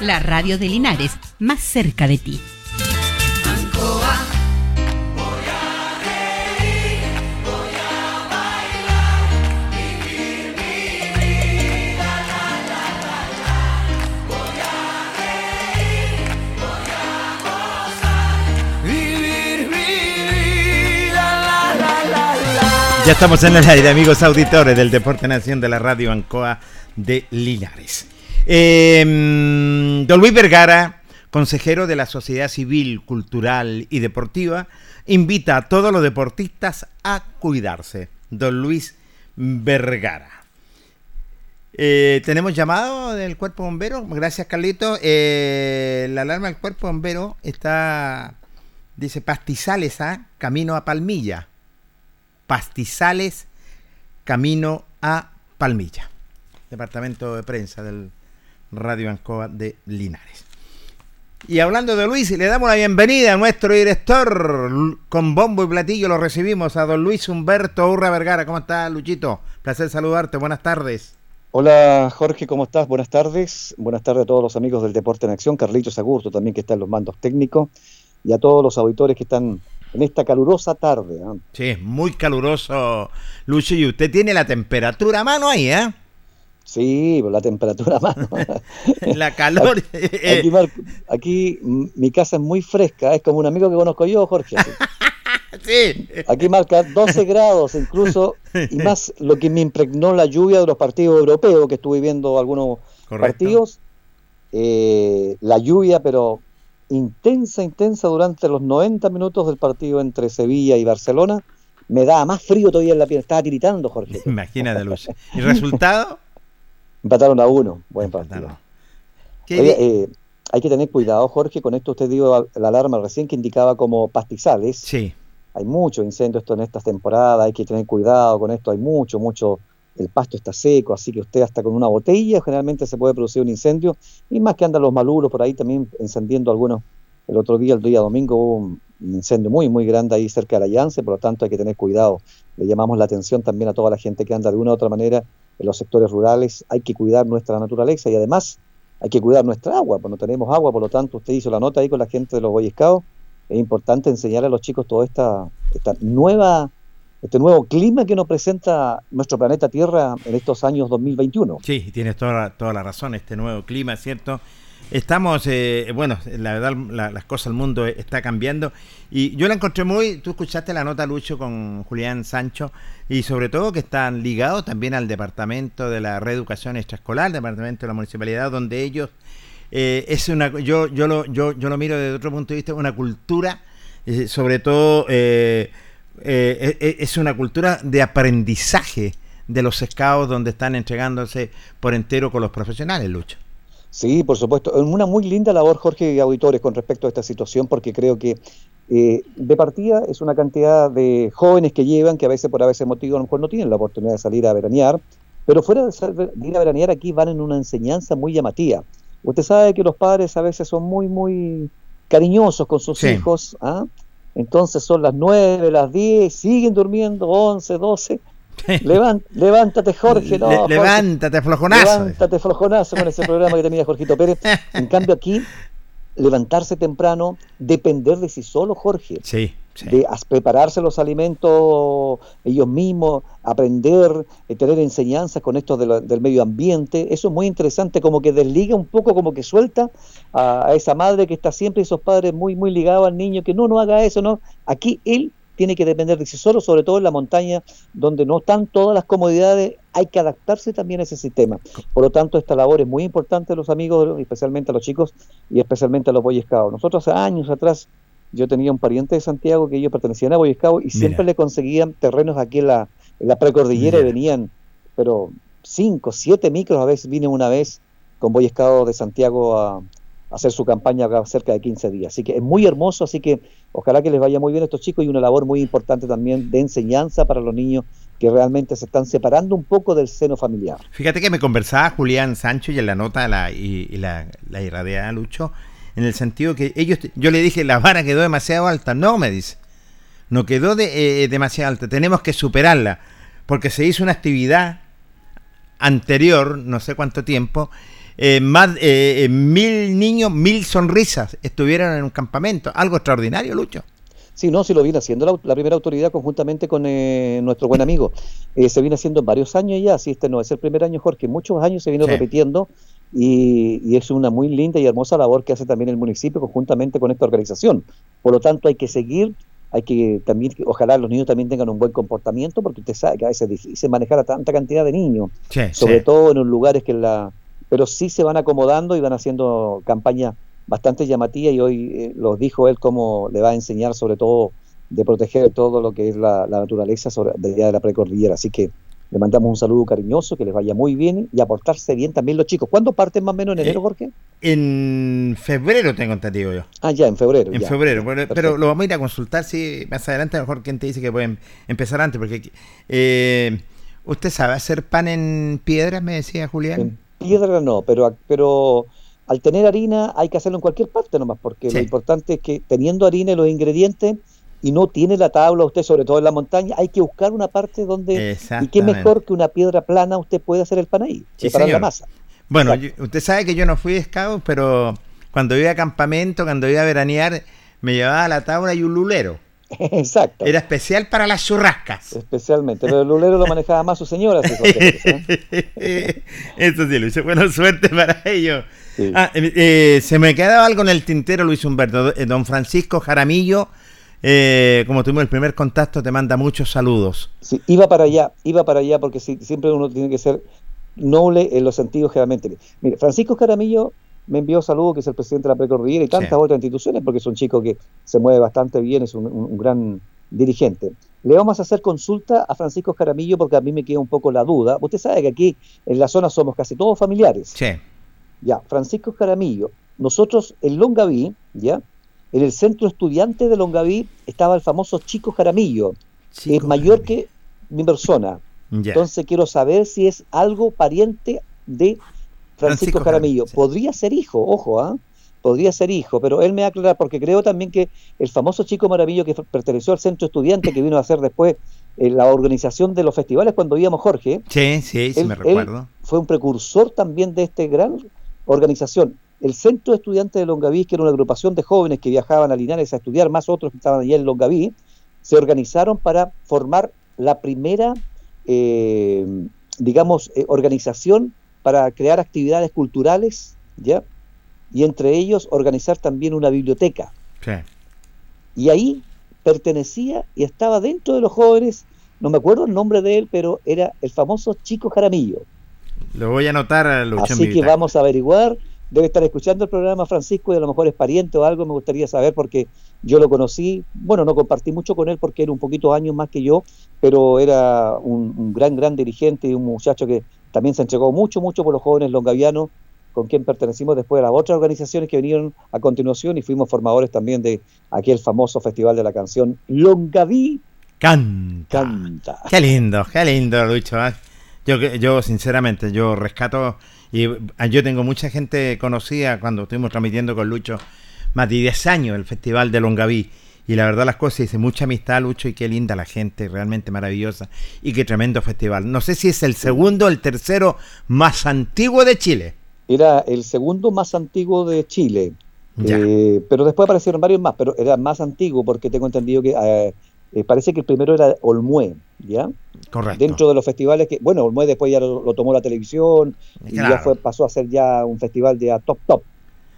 La radio de Linares, más cerca de ti. Ya estamos en el aire, amigos auditores del Deporte Nación de la Radio Ancoa de Linares. Mm, don Luis Vergara, consejero de la Sociedad Civil, Cultural y Deportiva, invita a todos los deportistas a cuidarse. Don Luis Vergara. Eh, Tenemos llamado del cuerpo bombero. Gracias, Carlito. Eh, la alarma del cuerpo bombero está, dice, pastizales, ¿ah? camino a Palmilla. Pastizales, camino a Palmilla. Departamento de prensa del Radio Ancoa de Linares. Y hablando de Luis, le damos la bienvenida a nuestro director. Con bombo y platillo lo recibimos a don Luis Humberto Urra Vergara. ¿Cómo está, Luchito? Placer saludarte. Buenas tardes. Hola Jorge, ¿cómo estás? Buenas tardes. Buenas tardes a todos los amigos del Deporte en Acción, Carlitos Agurto también que está en los mandos técnicos y a todos los auditores que están en esta calurosa tarde. ¿ah? Sí, muy caluroso, Lucho. Y usted tiene la temperatura a mano ahí, ¿eh? Sí, por la temperatura mano. la calor. aquí, Mar- aquí, mm, mi casa es muy fresca, es como un amigo que conozco yo, Jorge. sí. Aquí marca 12 grados incluso, y más lo que me impregnó la lluvia de los partidos europeos, que estuve viendo algunos Correcto. partidos. Eh, la lluvia, pero intensa, intensa durante los 90 minutos del partido entre Sevilla y Barcelona. Me daba más frío todavía en la piel. Estaba tiritando, Jorge. Imagínate, Lucho. ¿Y resultado? Empataron a uno. Buen partido. ¿Qué Oye, di- eh, hay que tener cuidado, Jorge. Con esto usted dio la alarma recién que indicaba como pastizales. Sí. Hay mucho incendio esto en estas temporadas. Hay que tener cuidado con esto. Hay mucho, mucho. El pasto está seco, así que usted hasta con una botella generalmente se puede producir un incendio. Y más que andan los maluros por ahí también encendiendo algunos. El otro día, el día domingo, hubo un un incendio muy, muy grande ahí cerca de la Yance, por lo tanto hay que tener cuidado. Le llamamos la atención también a toda la gente que anda de una u otra manera en los sectores rurales. Hay que cuidar nuestra naturaleza y además hay que cuidar nuestra agua, pues no tenemos agua, por lo tanto usted hizo la nota ahí con la gente de los Boy Scouts. Es importante enseñar a los chicos toda esta, esta nueva, este nuevo clima que nos presenta nuestro planeta Tierra en estos años 2021. Sí, tienes toda, toda la razón, este nuevo clima, ¿cierto? Estamos, eh, bueno, la verdad, la- las cosas, el mundo está cambiando. Y yo la encontré muy, tú escuchaste la nota, Lucho, con Julián Sancho, y sobre todo que están ligados también al departamento de la reeducación extraescolar, departamento de la municipalidad, donde ellos, eh, es una, yo, yo, lo, yo, yo lo miro desde otro punto de vista, una cultura, eh, sobre todo, eh, eh, eh, es una cultura de aprendizaje de los scouts donde están entregándose por entero con los profesionales, Lucho. Sí, por supuesto. Es Una muy linda labor, Jorge y auditores, con respecto a esta situación, porque creo que eh, de partida es una cantidad de jóvenes que llevan, que a veces por a veces motivo a lo mejor no tienen la oportunidad de salir a veranear, pero fuera de, ir a veranear aquí van en una enseñanza muy llamativa. Usted sabe que los padres a veces son muy, muy cariñosos con sus Sí. hijos, ¿ah? entonces son las 9, las 10, siguen durmiendo 11, 12. Levántate, Jorge. No, Le- Jorge. levántate, flojonazo. Levántate, flojonazo con ese programa que tenía Jorgito Pérez. En cambio, aquí, levantarse temprano, depender de sí solo, Jorge. Sí, de prepararse los alimentos ellos mismos, aprender, eh, tener enseñanzas con esto de del medio ambiente. Eso es muy interesante, como que desliga un poco, como que suelta a, a esa madre que está siempre y esos padres muy, muy ligados al niño, que no, no haga eso, no. Aquí él tiene que depender de sí solo, sobre todo en la montaña, donde no están todas las comodidades, hay que adaptarse también a ese sistema. Por lo tanto, esta labor es muy importante a los amigos, especialmente a los chicos y especialmente a los Boy Scouts. Nosotros hace años atrás, yo tenía un pariente de Santiago que ellos pertenecían a Boy Scouts y siempre le conseguían terrenos aquí en la, en la precordillera y venían, pero cinco, siete micros, a veces vine una vez con Boy Scouts de Santiago a hacer su campaña cerca de 15 días. Así que es muy hermoso, así que ojalá que les vaya muy bien a estos chicos y una labor muy importante también de enseñanza para los niños que realmente se están separando un poco del seno familiar. Fíjate que me conversaba Julián Sancho y en la nota la, y, la, la irradiaba Lucho, en el sentido que ellos, yo le dije, la vara quedó demasiado alta. No, me dice, no quedó de, eh, demasiado alta, tenemos que superarla, porque se hizo una actividad anterior, no sé cuánto tiempo, eh, más eh, eh, mil niños, mil sonrisas estuvieron en un campamento, algo extraordinario, Lucho. Sí, no, sí lo viene haciendo la, la primera autoridad conjuntamente con eh, nuestro buen amigo. Eh, se viene haciendo en varios años ya, si este no es el primer año, Jorge, muchos años se viene Sí. repitiendo y, y es una muy linda y hermosa labor que hace también el municipio conjuntamente con esta organización. Por lo tanto, hay que seguir, hay que también, ojalá los niños también tengan un buen comportamiento, porque usted sabe que a veces es difícil manejar a tanta cantidad de niños, Sí, sobre sí. todo en los lugares que la... Pero sí se van acomodando y van haciendo campañas bastante llamativas y hoy eh, los dijo él cómo le va a enseñar sobre todo de proteger todo lo que es la, la naturaleza sobre, de de la precordillera. Así que le mandamos un saludo cariñoso, que les vaya muy bien y aportarse bien también los chicos. ¿Cuándo parten más o menos en enero, Eh, Jorge? En febrero tengo entendido yo. Ah, ya, en febrero. En ya. febrero, pero, pero lo vamos a ir a consultar si más adelante a lo mejor quien te dice que pueden empezar antes, porque eh, usted sabe hacer pan en piedras, me decía Julián. Piedra no, pero, pero al tener harina hay que hacerlo en cualquier parte nomás, porque Sí. lo importante es que teniendo harina y los ingredientes y no tiene la tabla usted, sobre todo en la montaña, hay que buscar una parte donde... Y qué mejor que una piedra plana usted puede hacer el pan ahí, Sí, preparar la señor. masa. Bueno, yo- usted sabe que yo no fui scout, pero cuando iba a campamento, cuando iba a veranear, me llevaba a la tabla y un lulero. Exacto. Era especial para las churrascas. Especialmente, pero el lulero lo manejaba más su señora. ¿eh? Eso sí, Luis. Buena suerte para ellos. Sí. Ah, eh, eh, se me quedaba algo en el tintero, Luis Humberto. Eh, Don Francisco Jaramillo, como tuvimos el primer contacto, te manda muchos saludos. Sí, iba para allá, iba para allá porque sí, siempre uno tiene que ser noble en los sentidos generalmente. Mire, Francisco Caramillo me envió saludos, que es el presidente de la Precordillera y tantas Sí. otras instituciones, porque es un chico que se mueve bastante bien, es un, un- un gran dirigente. Le vamos a hacer consulta a Francisco Caramillo porque a mí me queda un poco la duda. Usted sabe que aquí en la zona somos casi todos familiares. Sí. Ya, Francisco Caramillo. Nosotros en Longaví, ya, en el centro estudiante de Longaví estaba el famoso Chico Jaramillo, que es mayor que mi persona. Ya. Entonces quiero saber si es algo pariente de Francisco, Francisco Jaramillo. Sí. Podría ser hijo, ojo, ¿ah? Podría ser hijo, pero él me va a aclarar porque creo también que el famoso Chico Maravillo que perteneció al centro estudiante que vino a hacer después eh, la organización de los festivales cuando íbamos Jorge, Sí, sí, sí, él- me recuerdo. fue un precursor también de esta gran organización. El Centro Estudiante de Longaví, que era una agrupación de jóvenes que viajaban a Linares a estudiar, más otros que estaban allá en Longaví, se organizaron para formar la primera, eh, digamos, eh, organización para crear actividades culturales, ¿ya? Y entre ellos organizar también una biblioteca. Sí. Y ahí pertenecía y estaba dentro de los jóvenes, no me acuerdo el nombre de él, pero era el famoso Chico Jaramillo. Lo voy a anotar a Así mi que vamos a averiguar. Debe estar escuchando el programa Francisco y a lo mejor es pariente o algo. Me gustaría saber porque yo lo conocí. Bueno, no compartí mucho con él porque era un poquito años más que yo, pero era un, un gran, gran dirigente y un muchacho que también se entregó mucho, mucho por los jóvenes longavianos, con quien pertenecimos después a las otras organizaciones que vinieron a continuación y fuimos formadores también de aquel famoso festival de la canción Longaví Canta. Canta. Qué lindo, qué lindo, Lucho. ¿eh? Yo, yo, sinceramente, yo rescato. Y ah, yo tengo mucha gente conocida cuando estuvimos transmitiendo con Lucho más de 10 años el Festival de Longaví. Y la verdad, las cosas, dice mucha amistad, Lucho, y qué linda la gente, realmente maravillosa. Y qué tremendo festival. No sé si es el segundo o el tercero más antiguo de Chile. Era el segundo más antiguo de Chile. Eh, pero después aparecieron varios más, pero era más antiguo porque tengo entendido que eh, eh, parece que el primero era Olmué, ¿ya? Correcto. Dentro de los festivales que, bueno, Olmué después ya lo, lo tomó la televisión y ya fue, pasó a ser ya un festival de a top top,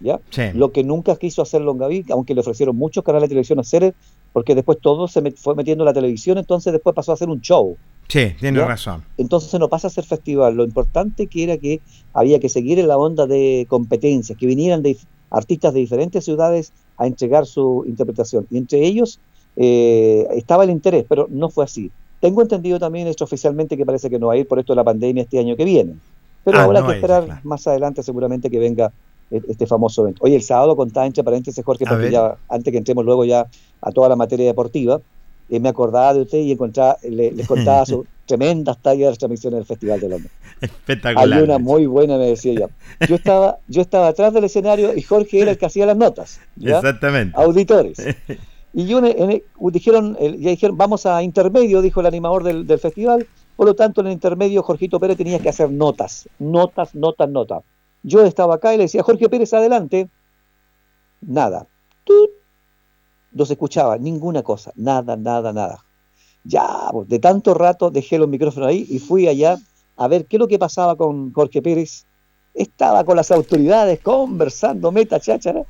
¿ya? Sí. Lo que nunca quiso hacer Longaví, aunque le ofrecieron muchos canales de televisión a hacer, porque después todo se met- fue metiendo en la televisión, entonces después pasó a ser un show. Sí, tiene ¿Ya? razón. Entonces no pasa a ser festival. Lo importante que era que había que seguir en la onda de competencias, que vinieran de artistas de diferentes ciudades a entregar su interpretación. Y entre ellos eh, estaba el interés, pero no fue así. Tengo entendido también esto oficialmente que parece que no va a ir por esto de la pandemia este año que viene. Pero Ah, no va que ir, esperar claro. más adelante seguramente que venga este famoso evento. Oye, el sábado contaba entre paréntesis, Jorge, porque ya antes que entremos luego ya a toda la materia deportiva, eh, me acordaba de usted y encontraba, le- les contaba sus tremendas tallas de las transmisiones del Festival de Londres. Espectacular. Hay una muy buena, me decía ella. Yo estaba, yo estaba atrás del escenario y Jorge era el que hacía las notas. ¿ya? Exactamente. Auditores. Y yo en el- en el- dijeron, el- ya dijeron, vamos a intermedio, dijo el animador del, del festival. Por lo tanto, en el intermedio, Jorgito Pérez tenía que hacer notas, notas, notas, notas. Yo estaba acá y le decía, Jorge Pérez, adelante. Nada. Tut. No se escuchaba ninguna cosa, nada, nada, nada. Ya, pues, de tanto rato dejé los micrófonos ahí y fui allá a ver qué es lo que pasaba con Jorge Pérez. Estaba con las autoridades conversando, meta cháchara.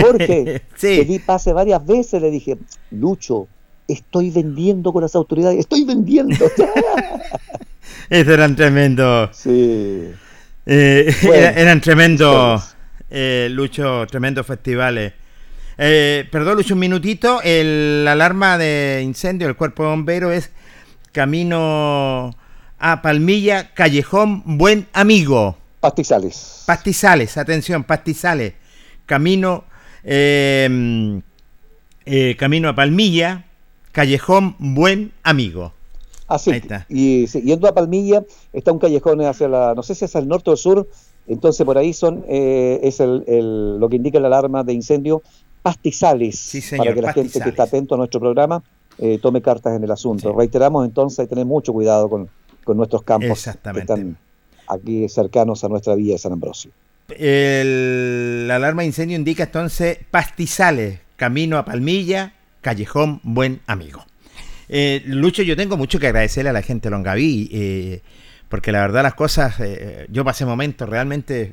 Jorge, Sí. le di pase varias veces, le dije, Lucho, estoy vendiendo con las autoridades, estoy vendiendo. Estos eran tremendos. sí. Eh, Bueno, eran tremendos, eh, Lucho, tremendos festivales. Eh, perdón, Lucho, un minutito. El, la alarma de incendio del cuerpo de bombero es camino a Palmilla, Callejón, Buen Amigo. Pastizales. Pastizales, atención, Pastizales. Camino, eh, eh, camino a Palmilla, Callejón, Buen Amigo. Así. Ahí está. Y sí, yendo a Palmilla, está un callejón hacia la, no sé si hacia el norte o el sur, entonces por ahí son, eh, es el, el- lo que indica la alarma de incendio, pastizales, Sí, señor, para que la gente que está atento a nuestro programa eh, tome cartas en el asunto. Sí. Reiteramos entonces, hay que tener mucho cuidado con, con nuestros campos que están aquí cercanos a nuestra villa de San Ambrosio. El- la alarma de incendio indica entonces pastizales, camino a Palmilla, callejón, buen amigo. Eh, Lucho, yo tengo mucho que agradecerle a la gente de Longaví, eh, porque la verdad las cosas, eh, yo pasé momentos realmente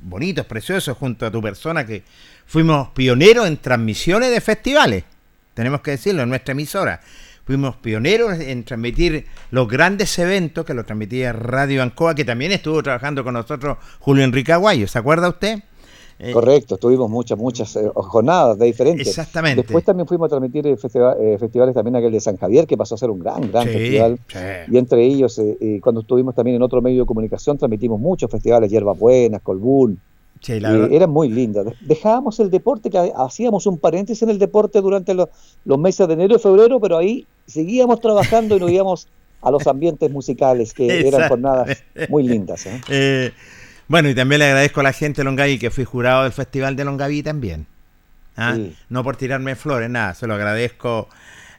bonitos, preciosos junto a tu persona, que fuimos pioneros en transmisiones de festivales, tenemos que decirlo, en nuestra emisora. Fuimos pioneros en transmitir los grandes eventos que lo transmitía Radio Ancoa, que también estuvo trabajando con nosotros Julio Enrique Aguayo, ¿se acuerda usted? Eh, Correcto, tuvimos muchas, muchas eh, jornadas de diferentes. Exactamente. Después también fuimos a transmitir eh, festiva- eh, festivales también aquel de San Javier, que pasó a ser un gran, gran Sí, festival. sí. Y entre ellos, cuando estuvimos también en otro medio de comunicación, transmitimos muchos festivales, Hierbas Buenas, Colbún. Sí, eran muy lindas. De- Dejábamos el deporte, que ha- hacíamos un paréntesis en el deporte durante lo- los meses de enero y febrero, pero ahí seguíamos trabajando y nos íbamos a los ambientes musicales, que eran jornadas muy lindas. Bueno, y también le agradezco a la gente de Longaví, que fui jurado del Festival de Longaví también. ¿Ah? Sí. No por tirarme flores, nada, se lo agradezco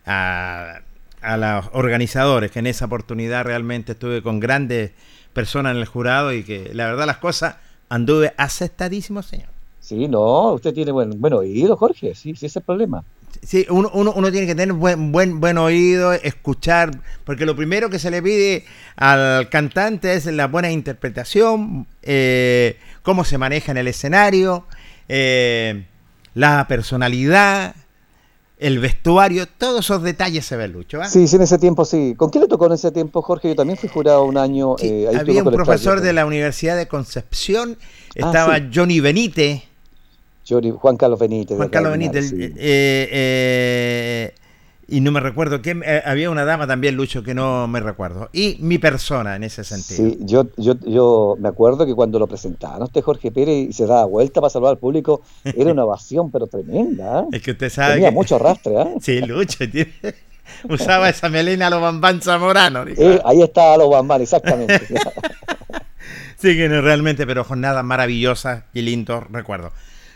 a, a los organizadores, que en esa oportunidad realmente estuve con grandes personas en el jurado y que la verdad las cosas anduve aceptadísimo, señor. Sí, no, usted tiene buen, buen oído, Jorge, sí, sí, ese es el problema. Sí, uno, uno, uno tiene que tener buen, buen, buen oído, escuchar, porque lo primero que se le pide al cantante es la buena interpretación, eh, cómo se maneja en el escenario, eh, la personalidad, el vestuario, todos esos detalles se ven, Lucho. ¿ah? Sí, sí, en ese tiempo sí. ¿Con qué le tocó en ese tiempo, Jorge? Yo también fui jurado un año. Sí, eh, ahí había un profesor Estadio. de la Universidad de Concepción, Ah, estaba sí. Johnny Benítez, Johnny- Juan Carlos Benítez. Juan Carlos Benítez, sí. eh, eh, y no me recuerdo quién, eh, había una dama también, Lucho, que no me recuerdo. Y mi persona en ese sentido. Sí, yo, yo, yo me acuerdo que cuando lo presentaban a usted Jorge Pérez y se daba vuelta para saludar al público, era una ovación pero tremenda. Es que usted sabe Tenía que- mucho arrastre. ¿eh? Sí, Lucho, tiene- usaba esa melena a los bambán zamorano. Eh, ahí está los bambán, exactamente. Sí, que no, realmente, pero jornadas maravillosas y lindos recuerdos.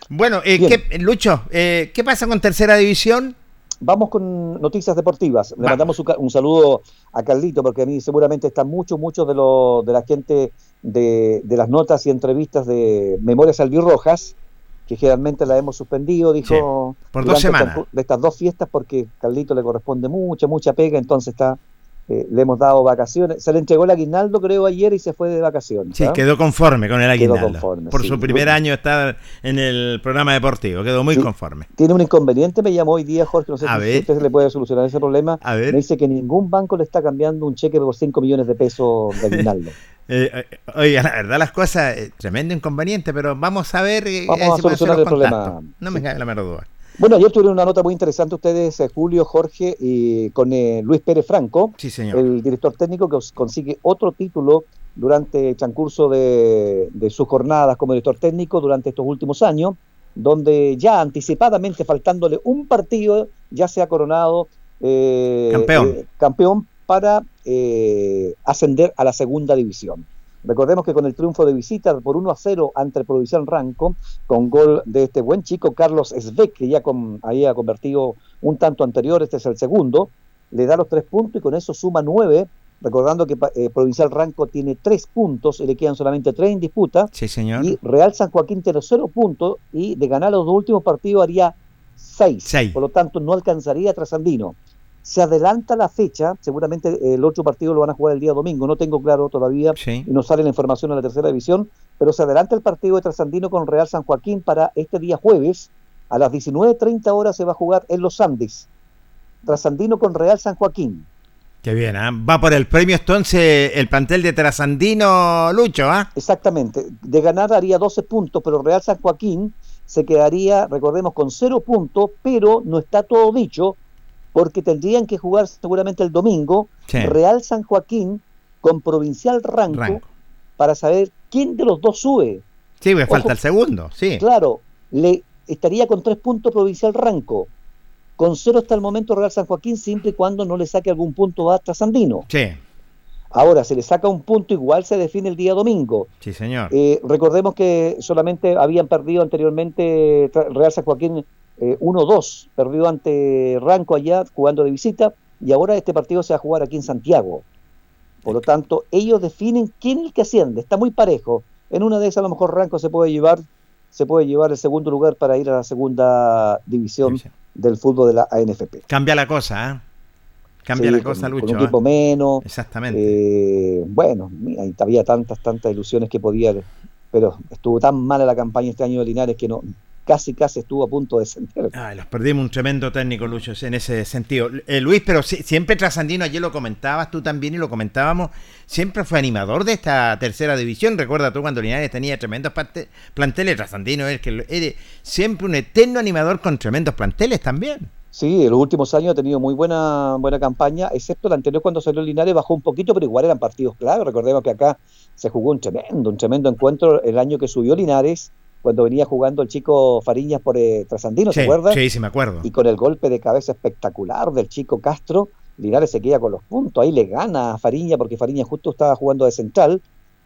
Bueno, eh. ¿qué- Lucho, eh, ¿qué pasa con tercera división? Vamos con noticias deportivas. Le mandamos un, saludo a Carlito, porque a mí seguramente están muchos, muchos de, lo- de la gente de, de las notas y entrevistas de Memorias Albirrojas, que generalmente la hemos suspendido, dijo, Sí, por dos semanas. de estas dos fiestas, porque Carlito le corresponde mucha, mucha pega, entonces está eh, le hemos dado vacaciones. Se le entregó el aguinaldo, creo, ayer y se fue de vacaciones. Sí, ¿ah? quedó conforme con el Quedó aguinaldo. conforme, Por sí. su primer año estar en el programa deportivo, quedó muy Sí. conforme. Tiene un inconveniente, me llamó hoy día Jorge, no sé A si ver. usted le puede solucionar ese problema. A ver. Me dice que ningún banco le está cambiando un cheque por 5 millones de pesos de aguinaldo. Eh, eh, oiga, la verdad las cosas, tremendo inconveniente, pero vamos a ver Vamos a solucionar el problema. No me cabe la menor duda. Bueno, ayer tuvieron una nota muy interesante ustedes, eh, Julio, Jorge, y con eh, Luis Pérez Franco, Sí, señor. el director técnico que consigue otro título durante el transcurso de, de sus jornadas como director técnico durante estos últimos años, donde ya anticipadamente, faltándole un partido, ya se ha coronado eh, Campeón. eh, campeón para eh, ascender a la segunda división. Recordemos que con el triunfo de visita por 1 a 0 ante Provincial Ranco, con gol de este buen chico Carlos Svek, que ya con, había convertido un tanto anterior, este es el segundo, le da los tres puntos y con eso suma nueve, recordando que eh, Provincial Ranco tiene tres puntos y le quedan solamente tres en disputa, Sí, señor. y Real San Joaquín tiene cero puntos y de ganar los dos últimos partidos haría seis, Seis. por lo tanto no alcanzaría a Trasandino. Se adelanta la fecha, seguramente eh, el otro partido lo van a jugar el día domingo, no tengo claro todavía Sí. y no sale la información a la tercera división, pero se adelanta el partido de Trasandino con Real San Joaquín para este día jueves, a las 19.30 horas se va a jugar en Los Andes. Trasandino con Real San Joaquín. Qué bien, ¿ah? Va por el premio entonces el plantel de Trasandino Lucho, ¿ah? Exactamente. De ganar haría 12 puntos, pero Real San Joaquín se quedaría, recordemos, con 0 puntos, pero no está todo dicho, porque tendrían que jugar seguramente el domingo Sí. Real San Joaquín con Provincial Ranco, Ranco. para saber quién de los dos sube. Sí, me falta Ojo. el segundo, sí. Claro, le estaría con 3 puntos Provincial Ranco. Con cero hasta el momento Real San Joaquín, siempre y cuando no le saque algún punto a Trasandino. Sí, Ahora, si le saca un punto, igual se define el día domingo. sí, señor. Eh, recordemos que solamente habían perdido anteriormente Real San Joaquín eh, 1-2, perdió ante Ranco allá jugando de visita y ahora este partido se va a jugar aquí en Santiago. Por lo tanto, ellos definen quién es el que asciende, está muy parejo. En una de esas a lo mejor Ranco se puede llevar se puede llevar el segundo lugar para ir a la segunda división Sí, del fútbol de la ANFP. Cambia la cosa, ¿ah? Cambia Sí, la cosa, con, Lucho. con un ¿ah? equipo menos, Exactamente. eh, bueno, mira, había tantas, tantas ilusiones que podía, pero estuvo tan mala la campaña este año de Linares que no, casi, casi estuvo a punto de descender. Ay, los perdimos un tremendo técnico, Lucho, en ese sentido. Eh, Luis, pero si- siempre Trasandino, ayer lo comentabas tú también y lo comentábamos, siempre fue animador de esta tercera división. Recuerda tú cuando Linares tenía tremendos planteles, Trasandino es que era siempre un eterno animador con tremendos planteles también. Sí, en los últimos años ha tenido muy buena, buena campaña, excepto el anterior cuando salió Linares bajó un poquito, pero igual eran partidos clave. Recordemos que acá se jugó un tremendo, un tremendo encuentro el año que subió Linares, cuando venía jugando el chico Fariñas por eh, Trasandino, ¿se sí, acuerda? sí, sí, me acuerdo. y con el golpe de cabeza espectacular del chico Castro, Linares se queda con los puntos, ahí le gana a Fariña porque Fariña justo estaba jugando de central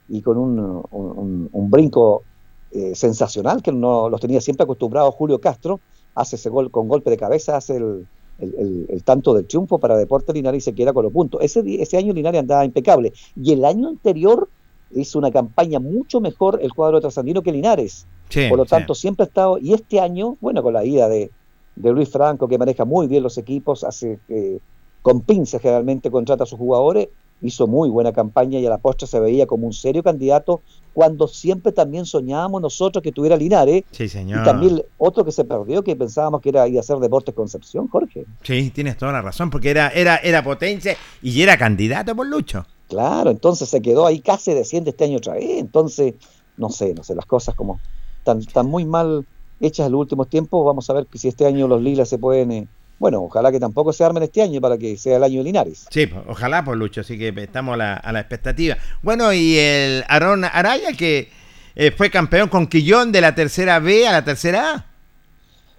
y con un, un- un- un brinco eh, sensacional que no los tenía siempre acostumbrados Julio Castro, hace ese gol con golpe de cabeza, hace el, el- el- el tanto del triunfo para Deporte Linares y se queda con los puntos. Ese, ese año Linares andaba impecable y el año anterior hizo una campaña mucho mejor el cuadro Trasandino que Linares. Sí, Por lo sí. tanto, siempre ha estado, y este año, bueno, con la ida de, de Luis Franco, que maneja muy bien los equipos, hace eh, con pinzas generalmente contrata a sus jugadores, hizo muy buena campaña y a la postre se veía como un serio candidato cuando siempre también soñábamos nosotros que tuviera Linares Sí, señor. y también otro que se perdió que pensábamos que era ir a hacer Deportes Concepción, Jorge. Sí, tienes toda la razón, porque era, era, era potencia y era candidato por Lucho. Claro, entonces se quedó ahí, casi desciende este año otra vez. Entonces, no sé, no sé, las cosas como están, están muy mal hechas en los últimos tiempos. Vamos a ver si este año los lilas se pueden. eh, bueno, ojalá que tampoco se armen este año para que sea el año de Linares. Sí, pues, ojalá por Lucho, así que estamos a la, a la expectativa. Bueno, y el Aarón Araya, que eh, fue campeón con Quillón de la tercera B a la tercera A.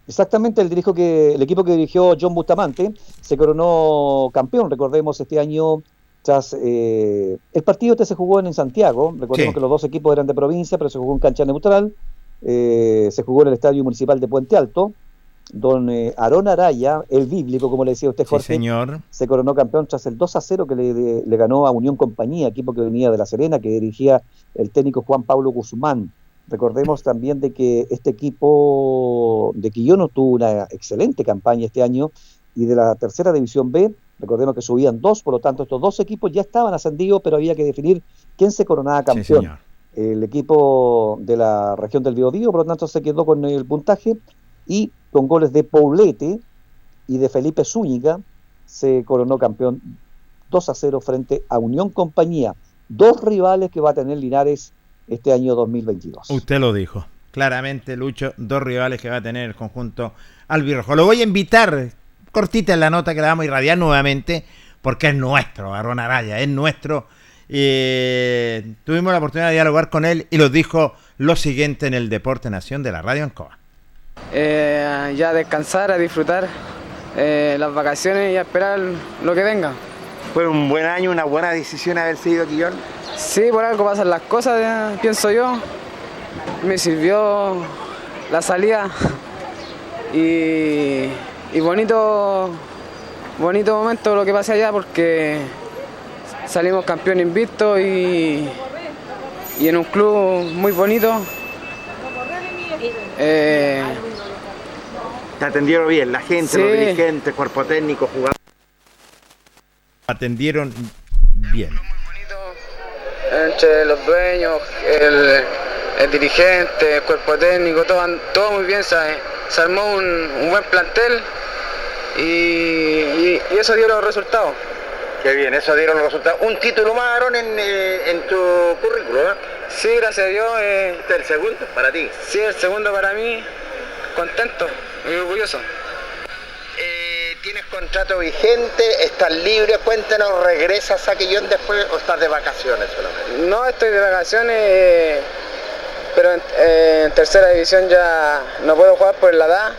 Exactamente, el, dirijo que, el equipo que dirigió John Bustamante se coronó campeón, recordemos, este año tras eh, el partido este se jugó en Santiago, recordemos Sí. que los dos equipos eran de provincia, pero se jugó en cancha neutral, eh, se jugó en el Estadio Municipal de Puente Alto, don eh, Aarón Araya, el bíblico, como le decía usted, Sí, Jorge, señor. se coronó campeón tras el 2 a 0 que le, de- le ganó a Unión Compañía, equipo que venía de La Serena, que dirigía el técnico Juan Pablo Guzmán. Recordemos también de que este equipo de Quillono tuvo una excelente campaña este año y de la tercera división B, recordemos que subían dos, por lo tanto estos dos equipos ya estaban ascendidos, pero había que definir quién se coronaba campeón. el equipo de la región del Biobío, por lo tanto se quedó con el puntaje y con goles de Poblete y de Felipe Zúñiga se coronó campeón 2 a 0 frente a Unión Compañía, dos rivales que va a tener Linares este año 2022. Usted lo dijo. Claramente, Lucho, dos rivales que va a tener el conjunto albirrojo. Lo voy a invitar, cortita en la nota que la vamos a irradiar nuevamente, porque es nuestro, Aaron Araya, es nuestro. Eh, tuvimos la oportunidad de dialogar con él y nos dijo lo siguiente en el Deporte Nación de la Radio Ancoa. Eh, ya a descansar, a disfrutar eh, las vacaciones y a esperar lo que venga. ¿Fue un buen año, una buena decisión haber seguido a Quillón? Sí, por algo pasan las cosas, pienso yo. Me sirvió la salida y, y bonito, bonito momento lo que pasé allá porque salimos campeón invicto y, y en un club muy bonito. Eh, Te atendieron bien, la gente, Sí. los dirigentes, cuerpo técnico, jugadores. Atendieron bien. entre los dueños, el, el dirigente, el cuerpo técnico, todo, todo muy bien, se, se armó un, un buen plantel y, y- y eso dio los resultados. Qué bien, eso dieron los resultados. Un título más, Aaron, en, eh, en tu currículo, ¿eh? Sí, gracias a Dios. eh, ¿Este es el segundo para ti? Sí, el segundo para mí, contento y orgulloso. Eh, ¿Tienes contrato vigente? ¿Estás libre? Cuéntanos, ¿regresas a Quillón después o estás de vacaciones solamente? No estoy de vacaciones, eh, pero en, en tercera división ya no puedo jugar por la edad,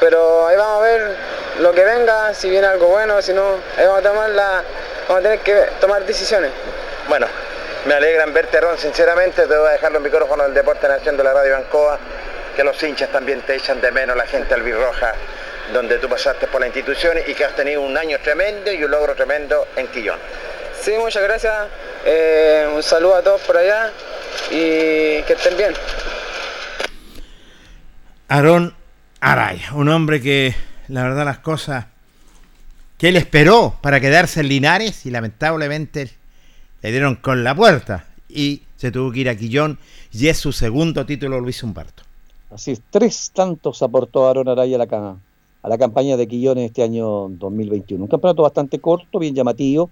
pero ahí vamos a ver lo que venga, si viene algo bueno, si no, ahí vamos a tomar la, vamos a tener que tomar decisiones. Bueno, me alegra en verte, Ron, sinceramente. Te voy a dejar los micrófonos del Deporte Nación de la Radio Ancoa, que los hinchas también te echan de menos, la gente albirroja, donde tú pasaste por la institución y que has tenido un año tremendo y un logro tremendo en Quillón. Sí, muchas gracias, eh, un saludo a todos por allá y que estén bien. Aarón Araya, un hombre que, la verdad, las cosas que él esperó para quedarse en Linares y lamentablemente le dieron con la puerta y se tuvo que ir a Quillón y es su segundo título Luis Humberto. Así es, tres tantos aportó Aaron Araya a la, a la campaña de Quillones este año 2021. Un campeonato bastante corto, bien llamativo,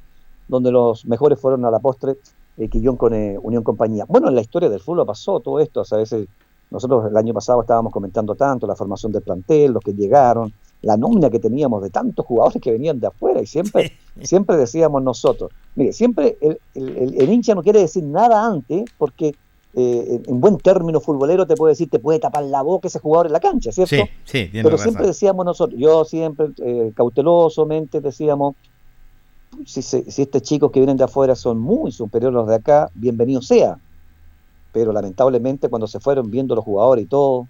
donde los mejores fueron a la postre eh, Quillón con eh, Unión Compañía. Bueno, en la historia del fútbol pasó todo esto, o sea, a veces nosotros el año pasado estábamos comentando tanto la formación del plantel, los que llegaron, la nómina que teníamos de tantos jugadores que venían de afuera y siempre, siempre decíamos nosotros, mire, siempre el, el- el- el hincha no quiere decir nada antes porque eh, en, en buen término futbolero te puede decir, te puede tapar la boca ese jugador en la cancha, ¿cierto? Sí, sí, Pero razón. siempre decíamos nosotros, yo siempre eh, cautelosamente decíamos, si, si estos chicos que vienen de afuera son muy superiores a los de acá, bienvenido sea. Pero lamentablemente cuando se fueron viendo los jugadores y todo,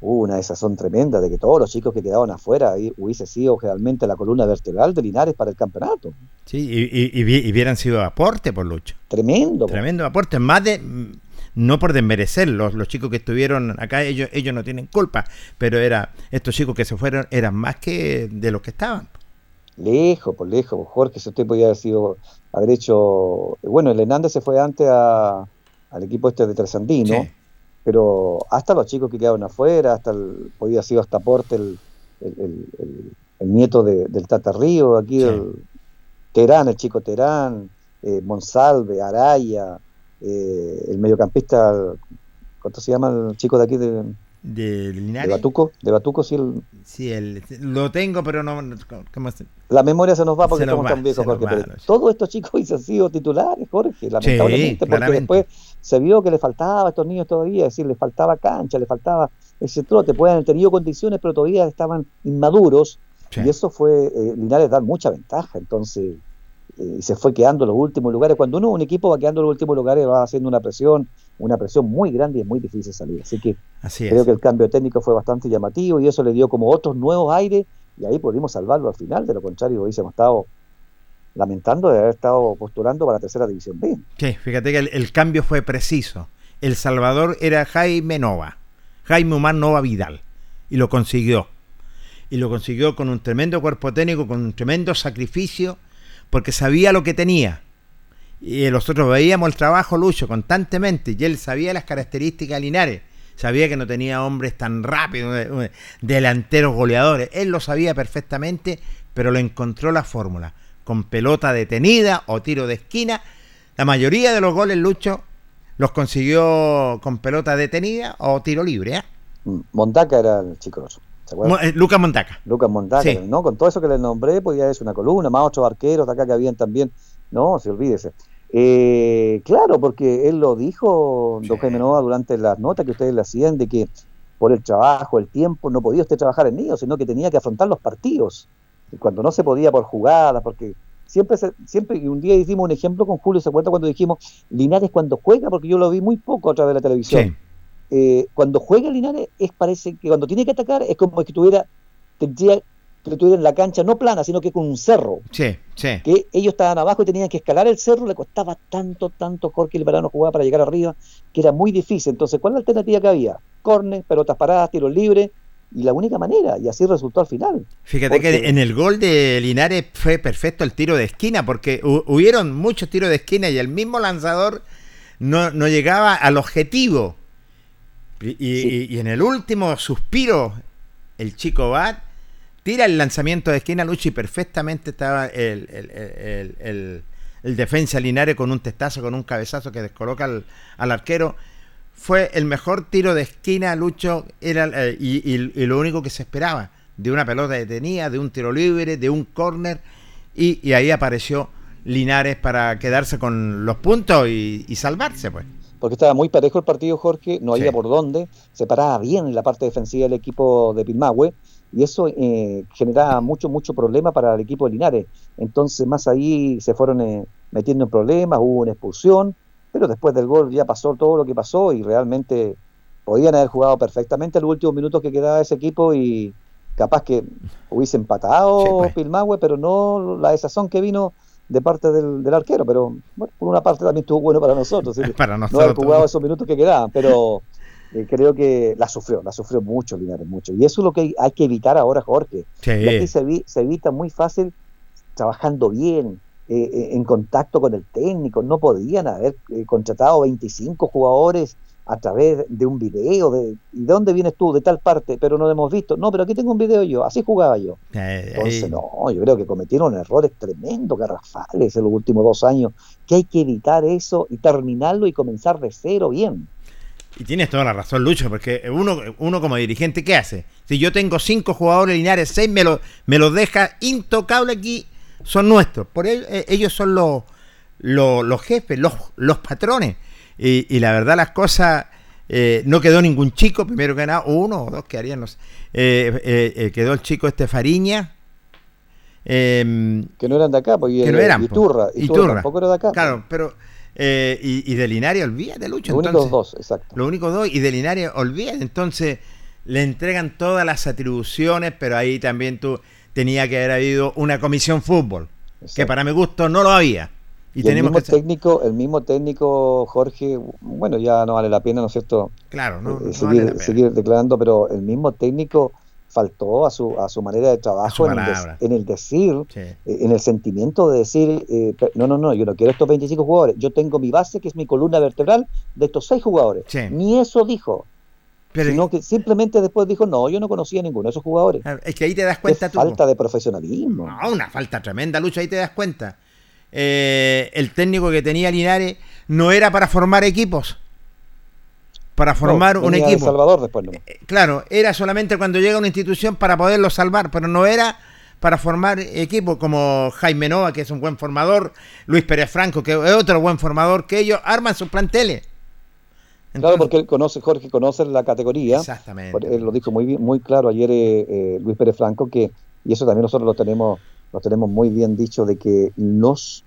hubo una de esas son tremendas, de que todos los chicos que quedaban afuera hubiese sido realmente la columna vertebral de Linares para el campeonato. Sí, y, y- y hubieran sido aporte por Lucho. Tremendo. Tremendo aporte, más de no por desmerecer los, los chicos que estuvieron acá, ellos, ellos no tienen culpa, pero era estos chicos que se fueron eran más que de los que estaban. Lejos, por lejos, Jorge, si usted podía haber sido, haber hecho, bueno, el Hernández se fue antes a- al equipo este de Tresandino, Sí. pero hasta los chicos que quedaron afuera, hasta el, podía sido hasta Porte, el, el, el- el- el nieto de- del Tata Río, aquí el Terán, el chico Terán, eh, Monsalve, Araya, eh, el mediocampista, ¿cuánto se llama el chico de aquí de, De de. Batuco? De Batuco, sí, el, Sí, el- lo tengo, pero no. no- ¿cómo se- La memoria se nos va porque estamos tan viejos, Jorge. va, todos estos chicos hubiesen sido titulares, Jorge, lamentablemente, porque claramente. después se vio que le faltaba a estos niños todavía, es decir, le faltaba cancha, le faltaba ese trote, pueden haber tenido condiciones, pero todavía estaban inmaduros, Sí. y eso fue, eh, Linares dar mucha ventaja, entonces, eh, se fue quedando en los últimos lugares. Cuando uno, un equipo va quedando en los últimos lugares, va haciendo una presión, una presión muy grande y es muy difícil salir. Así que Así creo que el cambio técnico fue bastante llamativo y eso le dio como otros nuevos aires y ahí pudimos salvarlo al final, de lo contrario hubiésemos estado lamentando de haber estado postulando para la tercera división B. Sí, fíjate que el, cambio fue preciso. El Salvador era Jaime Nova, Jaime Omar Nova Vidal, y lo consiguió. Y lo consiguió con un tremendo cuerpo técnico, con un tremendo sacrificio, porque sabía lo que tenía. Y nosotros veíamos el trabajo Lucho constantemente, y él sabía las características de Linares. Sabía que no tenía hombres tan rápidos, delanteros goleadores. Él lo sabía perfectamente, pero lo encontró la fórmula. Con pelota detenida o tiro de esquina. La mayoría de los goles, Lucho, los consiguió con pelota detenida o tiro libre. ¿eh? Montaca era el chico. ¿se acuerdan? Mo- eh, Lucas Montaca. Lucas Montaca, Sí. ¿no? Con todo eso que les nombré, pues ya es una columna, más otros arqueros de acá que habían también. No, se olvídese. Eh, claro, porque él lo dijo, don Jaime Nova, durante las notas que ustedes le hacían de que por el trabajo, el tiempo, no podía usted trabajar en niños, sino que tenía que afrontar los partidos. Y cuando no se podía por jugadas, porque siempre, se- siempre, y un día hicimos un ejemplo con Julio, ¿se acuerda cuando dijimos Linares cuando juega? Porque yo lo vi muy poco a través de la televisión. Eh, cuando juega Linares, es parece que cuando tiene que atacar es como que tuviera, tendría que tuviera en la cancha no plana, sino que con un cerro. Sí, sí. Que ellos estaban abajo y tenían que escalar el cerro, le costaba tanto, tanto Jorge Liberano jugar para llegar arriba, que era muy difícil. Entonces, ¿cuál es la alternativa que había? Cornes, pelotas paradas, tiros libres, y la única manera, y así resultó al final. Fíjate Porque- que en el gol de Linares fue perfecto el tiro de esquina, porque hu- hubieron muchos tiros de esquina y el mismo lanzador no, no llegaba al objetivo. Y, y- y- y en el último suspiro, el chico Bat tira el lanzamiento de esquina, Luchi, y perfectamente estaba el, el- el- el- el defensa Linares con un testazo, con un cabezazo que descoloca al, al arquero. Fue el mejor tiro de esquina, Lucho, era, eh, y, y- y lo único que se esperaba, de una pelota detenida, de un tiro libre, de un córner, y, y ahí apareció Linares para quedarse con los puntos y, salvarse, pues. porque estaba muy parejo el partido, Jorge, no había Sí. por dónde, se paraba bien en la parte defensiva del equipo de Pilmahue, y eso eh, generaba mucho, mucho problema para el equipo de Linares. Entonces, más ahí se fueron eh, metiendo en problemas, hubo una expulsión, pero después del gol ya pasó todo lo que pasó y realmente podían haber jugado perfectamente los últimos minutos que quedaba ese equipo y capaz que hubiese empatado Sí, pues. Pilmahue, pero no la desazón que vino de parte del, del arquero, pero bueno, por una parte también estuvo bueno para nosotros. ¿sí? Para no haber nosotros. jugado esos minutos que quedaban, pero eh, creo que la sufrió, la sufrió mucho Linares, mucho. Y eso es lo que hay, que evitar ahora, Jorge. Sí. Y aquí se, se evita muy fácil trabajando bien, eh, eh, en contacto con el técnico. No podían haber eh, contratado 25 jugadores a través de un video. De, ¿Y de dónde vienes tú? De tal parte, pero no lo hemos visto. No, pero aquí tengo un video yo, así jugaba yo. Eh, Entonces, no, yo creo que cometieron errores tremendos, garrafales en los últimos dos años, que hay que evitar eso y terminarlo y comenzar de cero bien. Y tienes toda la razón, Lucho, porque uno, uno como dirigente, ¿qué hace? Si yo tengo cinco jugadores Linares, seis me los me los deja intocable aquí, son nuestros. Por ello, eh, ellos son los, los, los jefes, los, los patrones. Y, y la verdad, las cosas. eh, no quedó ningún chico, primero que nada, uno o dos que harían, no sé. Eh, eh, quedó el chico este Fariña. em, Que no eran de acá, porque que no eran. po. Iturra, Iturra tampoco era de acá. Claro, pero. eh, y, y de Linares, olvídate, Lucho. Los únicos dos, exacto. Los únicos dos, y de Linares, olvídate. Entonces, le entregan todas las atribuciones, pero ahí también tú tenía que haber habido una comisión fútbol, que para mi gusto no lo había. Y, Y, el tenemos mismo que técnico, el mismo técnico Jorge, bueno, ya no vale la pena, ¿no es cierto? Claro, no, eh, no seguir, vale declarando, pero el mismo técnico faltó a su, a su manera de trabajo en el, des- palabra. en el decir, Sí. eh, en el sentimiento de decir, eh, no, no, no, yo no quiero estos 25 jugadores, yo tengo mi base, que es mi columna vertebral de estos seis jugadores. Sí. Ni eso dijo, Pero sino que simplemente después dijo, no, yo no conocía a ninguno de esos jugadores. es que ahí te das cuenta Es tú. falta de profesionalismo. No, una falta tremenda, Lucho, ahí te das cuenta. Eh, el técnico que tenía Linares no era para formar equipos. Para formar No, un de equipo. Salvador después, no. Claro, era solamente cuando llega una institución para poderlo salvar, pero no era para formar equipos como Jaime Nova, que es un buen formador, Luis Pérez Franco, que es otro buen formador, que ellos arman sus planteles. Claro, porque él conoce, Jorge conoce la categoría. Exactamente. Él lo dijo muy bien, muy claro ayer eh, eh, Luis Pérez Franco que y eso también nosotros lo tenemos lo tenemos muy bien dicho de que los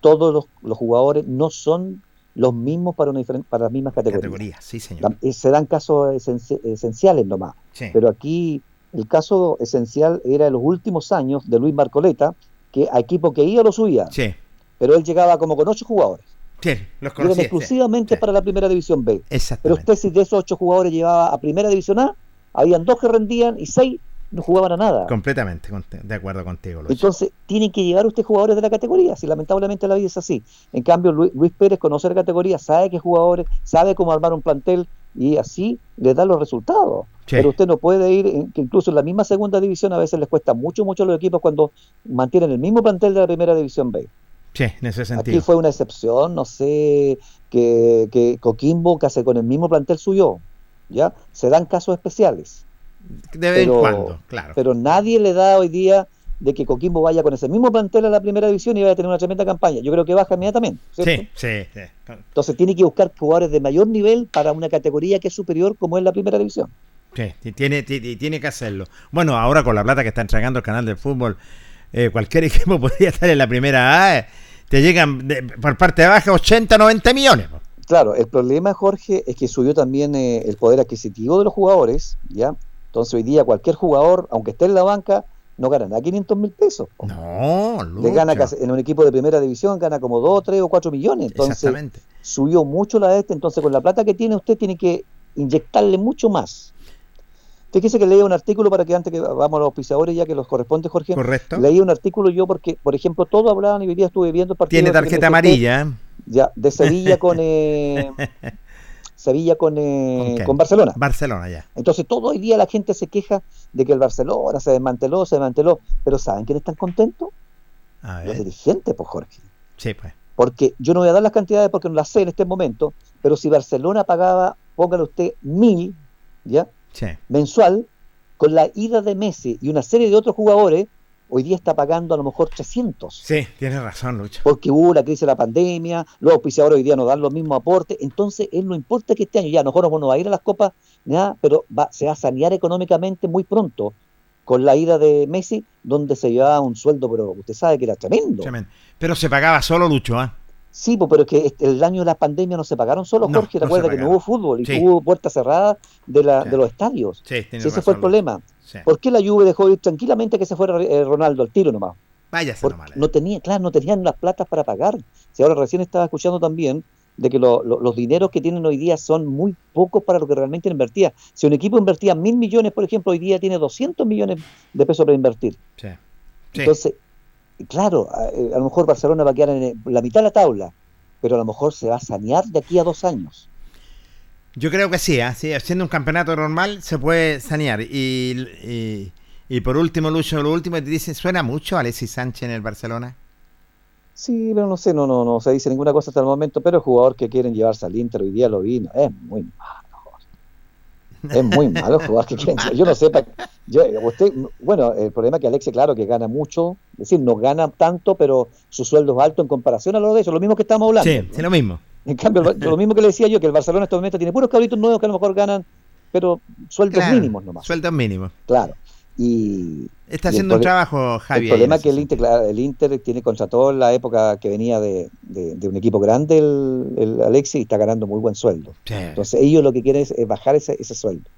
todos los, los jugadores no son los mismos para una para las mismas categorías. Categoría, sí, señor. Eh, se dan casos esenci- esenciales nomás. Sí. Pero aquí el caso esencial era en los últimos años de Luis Marcoleta, que a equipo que iba lo subía. Sí. Pero él llegaba como con ocho jugadores. Sí, los exclusivamente para la primera división B. Pero Exactamente. usted si de esos ocho jugadores llevaba a primera división A, habían dos que rendían y seis no jugaban a nada. Completamente de acuerdo contigo. Entonces, tienen que llevar usted jugadores de la categoría, si lamentablemente la vida es así. En cambio, Lu- Luis Pérez conoce la categoría, sabe qué jugadores, sabe cómo armar un plantel y así le da los resultados. Sí. Pero usted no puede ir, que incluso en la misma segunda división a veces les cuesta mucho, mucho a los equipos cuando mantienen el mismo plantel de la primera división B. Sí, en ese Aquí sentido. fue una excepción, no sé, que, que Coquimbo hace con el mismo plantel suyo, ¿ya? Se dan casos especiales. De vez en pero- cuando, claro. Pero nadie le da hoy día de que Coquimbo vaya con ese mismo plantel a la primera división y vaya a tener una tremenda campaña. Yo creo que baja inmediatamente. ¿cierto? Sí, sí, sí. Entonces tiene que buscar jugadores de mayor nivel para una categoría que es superior como es la primera división. Sí, ti- tiene, ti- tiene que hacerlo. Bueno, ahora con la plata que está entregando el canal de fútbol, eh, cualquier equipo podría estar en la primera A. Te llegan de- por parte de baja 80, 90 millones. Claro, el problema, Jorge, es que subió también eh, el poder adquisitivo de los jugadores, ¿ya? Entonces hoy día cualquier jugador, aunque esté en la banca, no gana nada 500 mil pesos. No, Le gana en un equipo de primera división gana como 2, 3 o 4 millones. Entonces Exactamente. subió mucho la este, entonces con la plata que tiene usted tiene que inyectarle mucho más. Fíjese que leía un artículo para que antes que vamos a los auspiciadores ya que los corresponde, Jorge. Correcto. Leí un artículo yo porque, por ejemplo, todos hablaban y hoy día estuve viendo el partido. Tiene tarjeta amarilla. ¿eh? Ya, de Sevilla con eh, Sevilla con, eh, ¿Con Barcelona. Barcelona ya. Entonces todo hoy día la gente se queja de que el Barcelona se desmanteló, se desmanteló, pero ¿saben quiénes están contentos? A Los ver. dirigentes, pues Jorge. Sí, pues. Porque yo no voy a dar las cantidades porque no las sé en este momento, pero si Barcelona pagaba, póngale usted mil, ¿ya? Sí. Mensual, con la ida de Messi y una serie de otros jugadores, hoy día está pagando a lo mejor 300. Sí, tienes razón, Lucho. Porque hubo la crisis de la pandemia, los auspiciadores hoy día no dan los mismos aportes, entonces él no importa que este año ya, a lo mejor no va a ir a las copas, nada, pero va, se va a sanear económicamente muy pronto con la ida de Messi, donde se llevaba un sueldo, pero usted sabe que era tremendo. Tremendo. Pero se pagaba solo Lucho, ¿ah? Sí, pero es que este- el año de la pandemia no se pagaron solo, No, Jorge, no recuerda que no hubo fútbol y Sí. hubo puertas cerradas de, la, Sí. de los estadios. Sí, Sí, ese razón, fue el problema. ¿Por qué la Juve dejó ir tranquilamente que se fuera eh, Ronaldo al tiro nomás? Váyase Porque nomás. no tenía, claro, no tenían las platas para pagar. Si ahora recién estaba escuchando también de que lo- lo- los dineros que tienen hoy día son muy pocos para lo que realmente invertía. Si un equipo invertía mil millones, por ejemplo, hoy día tiene 200 millones de pesos para invertir. Sí. Sí. Entonces, claro, a, eh, a lo mejor Barcelona va a quedar en eh, la mitad de la tabla, pero a lo mejor se va a sanear de aquí a dos años. Yo creo que sí, sí, haciendo un campeonato normal se puede sanear. Y, y, y por último, Lucho, lo último te dice, ¿suena mucho Alexis Sánchez en el Barcelona? Sí, pero no sé, no, no, no se dice ninguna cosa hasta el momento, pero el jugador que quieren llevarse al Inter hoy día lo vino, es muy malo. Es muy malo el jugador que. Yo no sé, yo, usted, bueno, el problema es que Alexe, claro, que gana mucho, es decir, no gana tanto, pero su sueldo es alto en comparación a lo de eso, lo mismo que estamos hablando. Sí, sí, lo mismo. En cambio, lo mismo que le decía yo, que el Barcelona en este momento tiene puros cabritos nuevos que a lo mejor ganan, pero sueldos Claro, mínimos nomás. Sueldos mínimos. Claro. Y Está y haciendo un trabajo, Javi. El problema es que el Inter, el Inter tiene contrató en la época que venía de, de- de un equipo grande, el, el Alexis, y está ganando muy buen sueldo. Sí. Entonces ellos lo que quieren es, es bajar ese, ese sueldo.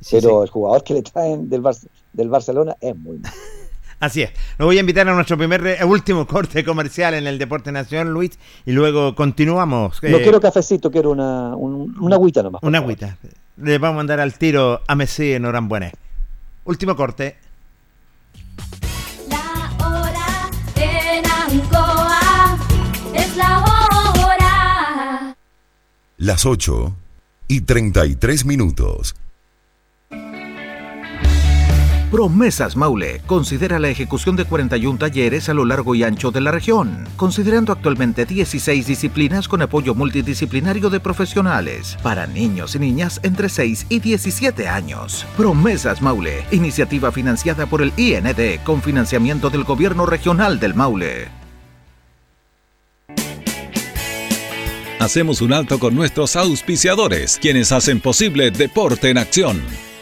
Sí, Pero el jugador que le traen del, Bar- del Barcelona es muy malo. Así es. Nos voy a invitar a nuestro primer eh, último corte comercial en el Deporte Nación, Luis, y luego continuamos. No eh, quiero cafecito, quiero una, un- una agüita nomás. Una favor. agüita. Le vamos a mandar al tiro a Messi en Orambuene. Último corte. La hora en Ancoa es la hora. Las 8 y 33 minutos. Promesas Maule considera la ejecución de 41 talleres a lo largo y ancho de la región, considerando actualmente 16 disciplinas con apoyo multidisciplinario de profesionales para niños y niñas entre 6 y 17 años. Promesas Maule, iniciativa financiada por el IND con financiamiento del Gobierno Regional del Maule. Hacemos un alto con nuestros auspiciadores, quienes hacen posible Deporte en Acción.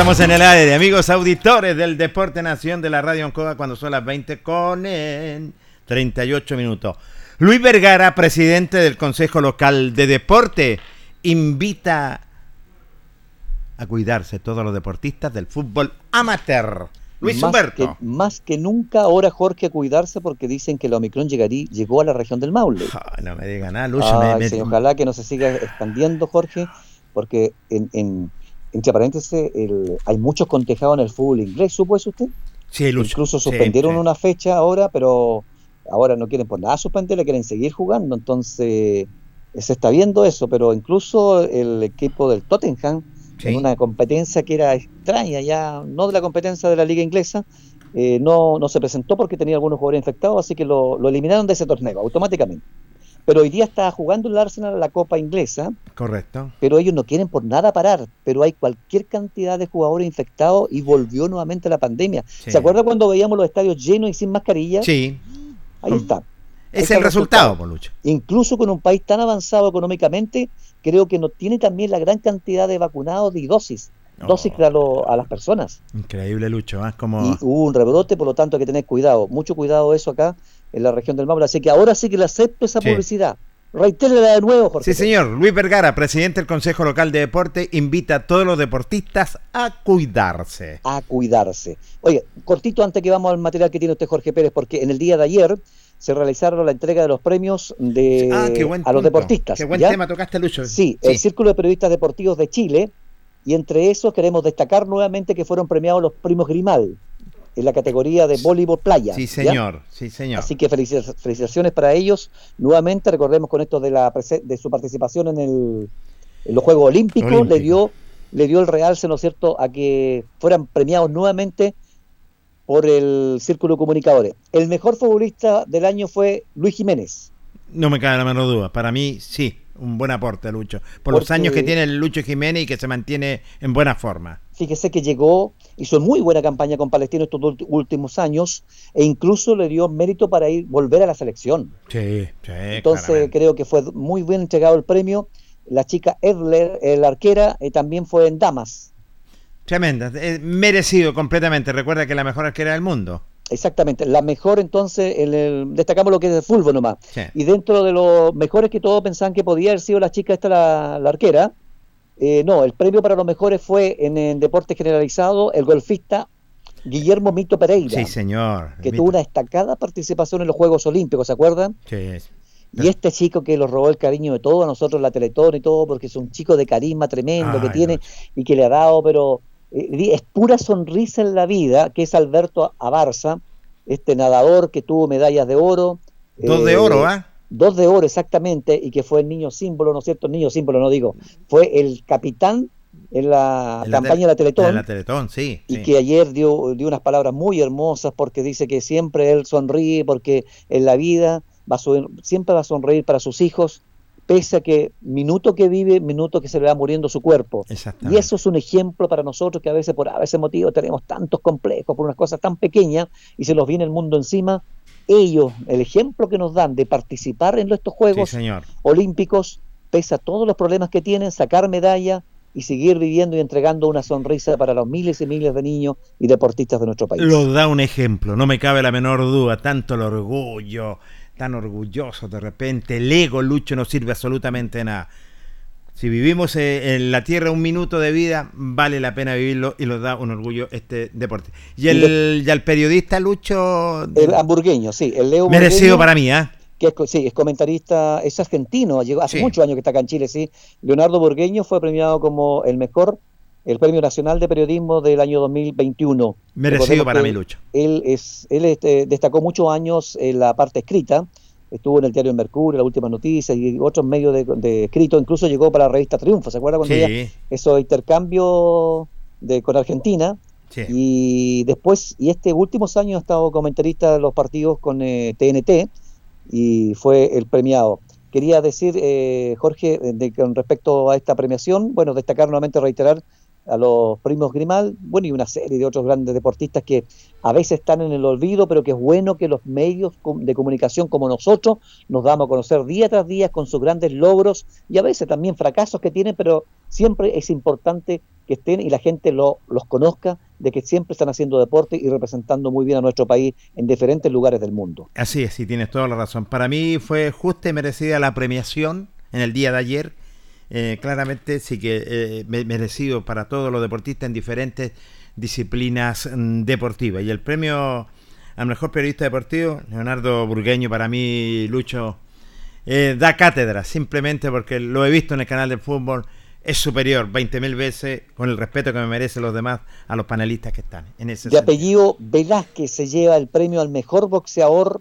Estamos en el aire, amigos auditores del Deporte Nación de la Radio Ancoa cuando son las 20 con en 38 minutos. Luis Vergara, presidente del Consejo Local de Deporte, invita a cuidarse todos los deportistas del fútbol amateur. Luis más Humberto. Que, más que nunca ahora Jorge a cuidarse porque dicen que el Omicron llegaría, llegó a la región del Maule. No me diga nada, Ay, me- sí, ojalá que no se siga expandiendo, Jorge, porque en, en- entre paréntesis el- hay muchos contagiados en el fútbol inglés, ¿supo eso usted? Sí, Lucho. Incluso suspendieron sí. una fecha ahora, pero ahora no quieren por nada suspenderla, quieren seguir jugando, entonces eh, se está viendo eso, pero incluso el equipo del Tottenham, en una competencia que era extraña, ya no de la competencia de la liga inglesa, eh, no, no se presentó porque tenía algunos jugadores infectados, así que lo, lo eliminaron de ese torneo automáticamente. Pero hoy día está jugando el Arsenal la Copa Inglesa, Correcto. pero ellos no quieren por nada parar, pero hay cualquier cantidad de jugadores infectados y volvió nuevamente la pandemia. Sí. ¿Se acuerda cuando veíamos los estadios llenos y sin mascarilla? Sí. Ahí está. Ahí Es está el resultado, por Lucho. Incluso con un país tan avanzado económicamente, creo que no tiene también la gran cantidad de vacunados y dosis. dosis a, lo- a las personas. Increíble, Lucho. ¿ah? Como... Y hubo un rebrote, por lo tanto hay que tener cuidado, mucho cuidado eso acá en la región del Maule. Así que ahora sí que le acepto esa Sí. publicidad. Reitérela de nuevo, Jorge. Sí, señor. Luis Vergara, presidente del Consejo Local de Deporte, invita a todos los deportistas a cuidarse. a cuidarse. Oye, cortito antes que vamos al material que tiene usted Jorge Pérez, porque en el día de ayer se realizaron la entrega de los premios de Ah, qué buen a los deportistas. Qué buen ¿ya? tema tocaste, Lucho. Sí, el Círculo de Periodistas Deportivos de Chile, y entre esos queremos destacar nuevamente que fueron premiados los primos Grimal en la categoría de voleibol playa. Sí, ¿ya? señor. Sí, señor. Así que felici- felicitaciones para ellos. Nuevamente, recordemos con esto de la de su participación en, el, en los Juegos Olímpicos, Olímpico. le dio le dio el realce, ¿no es cierto?, a que fueran premiados nuevamente por el Círculo de Comunicadores. El mejor futbolista del año fue Luis Jiménez. No me cabe la menor duda. Para mí, sí, un buen aporte, Lucho. Por los años que tiene el Lucho Jiménez y que se mantiene en buena forma. Fíjese que llegó, hizo muy buena campaña con Palestino estos últimos años e incluso le dio mérito para ir volver a la selección. Sí, sí. Entonces claramente. creo que fue muy bien entregado el premio. La chica Edler, la arquera, eh, también fue en damas. Tremenda. eh, merecido completamente. Recuerda que es la mejor arquera del mundo. Exactamente, la mejor entonces, en el- destacamos lo que es de fútbol nomás. Sí. Y dentro de los mejores que todos pensaban que podía haber sido la chica esta, la, la arquera, eh, no, el premio para los mejores fue en, el deporte generalizado el golfista Guillermo Mito Pereira, Sí, señor. que tuvo una destacada participación en los Juegos Olímpicos, ¿se acuerdan? Sí. Y este chico que los robó el cariño de todos a nosotros, la Teletón y todo, porque es un chico de carisma tremendo que tiene y que le ha dado, pero eh, es pura sonrisa en la vida, que es Alberto Abarza, este nadador que tuvo medallas de oro. Dos de eh, oro, ¿ah? Dos de oro, exactamente, y que fue el niño símbolo, ¿no es cierto? Niño símbolo, no digo, fue el capitán en la En la campaña de la Teletón En la Teletón, sí. y sí. que ayer dio, dio unas palabras muy hermosas porque dice que siempre él sonríe porque en la vida va a siempre va a sonreír para sus hijos pese a que minuto que vive, minuto que se le va muriendo su cuerpo. Y eso es un ejemplo para nosotros que a veces por a veces motivo tenemos tantos complejos por unas cosas tan pequeñas y se nos viene el mundo encima. Ellos, el ejemplo que nos dan de participar en estos Sí, Juegos señor. Olímpicos, pese a todos los problemas que tienen, sacar medalla y seguir viviendo y entregando una sonrisa para los miles y miles de niños y deportistas de nuestro país. Lo da un ejemplo, no me cabe la menor duda. Tanto el orgullo, tan orgulloso de repente. El ego, Lucho, no sirve absolutamente nada. Si vivimos eh, en la tierra un minuto de vida, vale la pena vivirlo y lo da un orgullo este deporte. Y el, y al periodista Lucho, El hamburgueño, sí, el Leo merecido Burgueño, para mí, ¿ah? que es, sí, es comentarista, es argentino, llegó hace Sí. muchos años que está acá en Chile, sí. Leonardo Burgueño fue premiado como el mejor, el Premio Nacional de Periodismo del año 2021. Merecido Recordemos para mí, Lucho. Él, es, él este, destacó muchos años en la parte escrita, estuvo en el diario Mercurio, la última noticia y otros medios de, de escrito, incluso llegó para la revista Triunfo, ¿se acuerda cuando Sí. había esos intercambios de, con Argentina? Sí. Y después, y este últimos años ha estado comentarista de los partidos con eh, TNT y fue el premiado. Quería decir, eh, Jorge, eh, de, con respecto a esta premiación, bueno, destacar nuevamente, reiterar a los primos Grimal, bueno, y una serie de otros grandes deportistas que a veces están en el olvido, pero que es bueno que los medios de comunicación como nosotros nos damos a conocer día tras día con sus grandes logros y a veces también fracasos que tienen, pero siempre es importante que estén y la gente lo, los conozca de que siempre están haciendo deporte y representando muy bien a nuestro país en diferentes lugares del mundo. Así es, sí, tienes toda la razón. Para mí fue justa y merecida la premiación en el día de ayer. Eh, claramente sí que eh, me- merecido para todos los deportistas en diferentes disciplinas mm, deportivas. Y el premio al mejor periodista deportivo, Leonardo Burgueño, para mí, Lucho, eh, da cátedra, simplemente porque lo he visto en el canal de fútbol, es superior 20.000 veces, con el respeto que me merecen los demás, a los panelistas que están en ese De sentido. apellido Velázquez se lleva el premio al mejor boxeador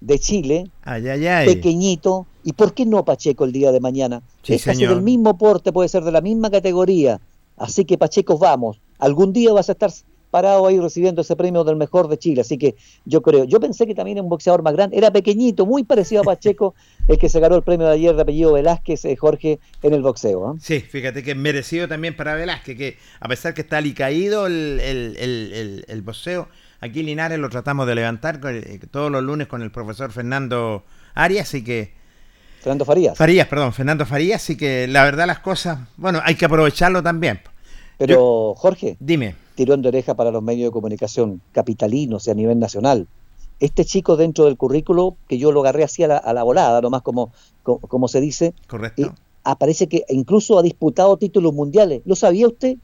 de Chile, Ay, ay, ay. pequeñito. ¿Y por qué no Pacheco el día de mañana? Sí, es casi del mismo porte, puede ser de la misma categoría. Así que Pacheco, vamos. Algún día vas a estar parado ahí recibiendo ese premio del mejor de Chile. Así que yo creo, yo pensé que también era un boxeador más grande, era pequeñito, muy parecido a Pacheco, el que se ganó el premio de ayer de apellido Velázquez, eh, Jorge, en el boxeo. ¿ah? Sí, fíjate que es merecido también para Velázquez, que a pesar que está alicaído el, el, el, el, el boxeo, aquí en Linares lo tratamos de levantar con- eh, todos los lunes con el profesor Fernando Arias, así que... Fernando Farías. Farías, perdón, Fernando Farías, así que la verdad las cosas, bueno, hay que aprovecharlo también. Pero, Jorge, dime. Tirón de oreja para los medios de comunicación capitalinos y a nivel nacional. Este chico dentro del currículo, que yo lo agarré así a la, a la volada, nomás como, como, como se dice, Correcto. eh, aparece que incluso ha disputado títulos mundiales. ¿Lo sabía usted?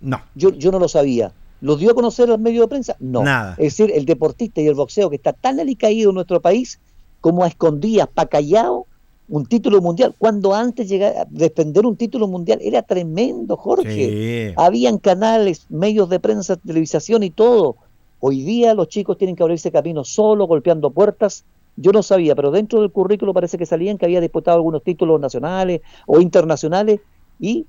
No. Yo, yo no lo sabía. ¿Lo dio a conocer los medios de prensa? No. Nada. Es decir, el deportista y el boxeo que está tan alicaído en nuestro país como a escondidas, pa' callado, un título mundial. Cuando antes llegar a defender un título mundial era tremendo, Jorge. Sí. Habían canales, medios de prensa, televisación y todo. Hoy día los chicos tienen que abrirse camino solo, golpeando puertas. Yo no sabía, pero dentro del currículo parece que salían que había disputado algunos títulos nacionales o internacionales y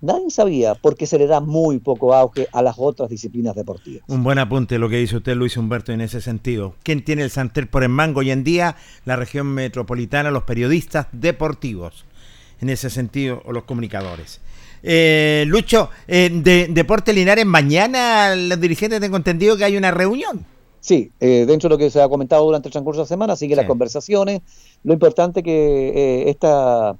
nadie sabía porque se le da muy poco auge a las otras disciplinas deportivas. Un buen apunte lo que dice usted, Luis Humberto, en ese sentido. ¿Quién tiene el Santer por el mango hoy en día? La región metropolitana, los periodistas deportivos, en ese sentido, o los comunicadores. Eh, Lucho, eh, de Deporte Linares, mañana los dirigentes tengo entendido que hay una reunión. Sí, eh, dentro de lo que se ha comentado durante el transcurso de la semana, sigue las conversaciones. Lo importante que esta,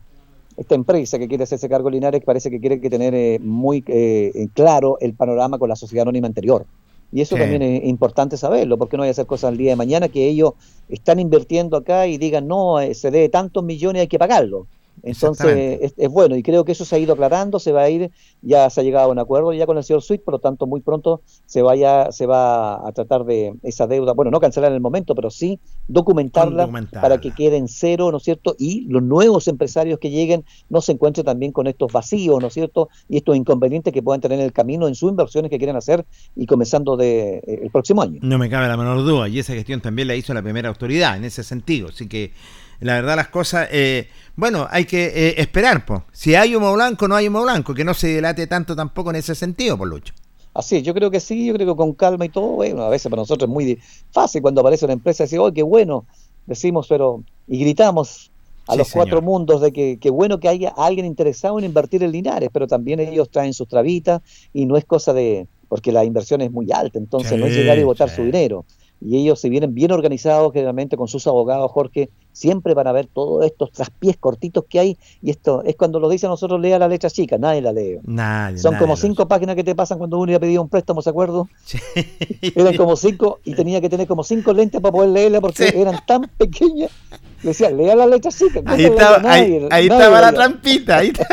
esta empresa que quiere hacerse cargo de Linares parece que quiere que tener eh, muy eh, claro el panorama con la sociedad anónima anterior. Y eso Sí. también es importante saberlo, porque no hay que hacer cosas el día de mañana que ellos están invirtiendo acá y digan, no, eh, se debe tantos millones, hay que pagarlo. Entonces es, es bueno y creo que eso se ha ido aclarando, se va a ir, ya se ha llegado a un acuerdo ya con el señor Sweet, por lo tanto muy pronto se vaya, se va a tratar de esa deuda, bueno, no cancelar en el momento, pero sí documentarla, Documentarla. para que quede en cero, ¿no es cierto? Y los nuevos empresarios que lleguen no se encuentren también con estos vacíos, ¿no es cierto? Y estos inconvenientes que puedan tener en el camino en sus inversiones que quieren hacer y comenzando de, eh, el próximo año. No me cabe la menor duda. Y esa gestión también la hizo la primera autoridad en ese sentido. Así que la verdad las cosas, eh, bueno, hay que eh, esperar. pues. Si hay humo blanco, no hay humo blanco. Que no se dilate tanto tampoco en ese sentido, por Lucho. Así es, yo creo que sí, yo creo que con calma y todo, bueno, a veces para nosotros es muy fácil cuando aparece una empresa decir, oh, qué bueno, decimos, pero, y gritamos a Sí, los cuatro mundos de que qué bueno que haya alguien interesado en invertir en Linares, pero también ellos traen sus trabitas y no es cosa de, porque la inversión es muy alta, entonces no es llegar y botar sí. su dinero. Y ellos, si vienen bien organizados, generalmente con sus abogados, Jorge, siempre van a ver todos estos traspiés cortitos que hay. Y esto es cuando lo dice a nosotros, lea la letra chica, nadie la lee. Nadie. Son nadie como cinco páginas que te pasan cuando uno iba a pedir un préstamo, ¿se acuerdo? Eran como cinco y tenía que tener como cinco lentes para poder leerla porque Sí. eran tan pequeñas. Le decía, lea la letra chica. Ahí ¿Cómo estaba, ahí, Nadie- ahí nadie estaba la trampita. Ahí está.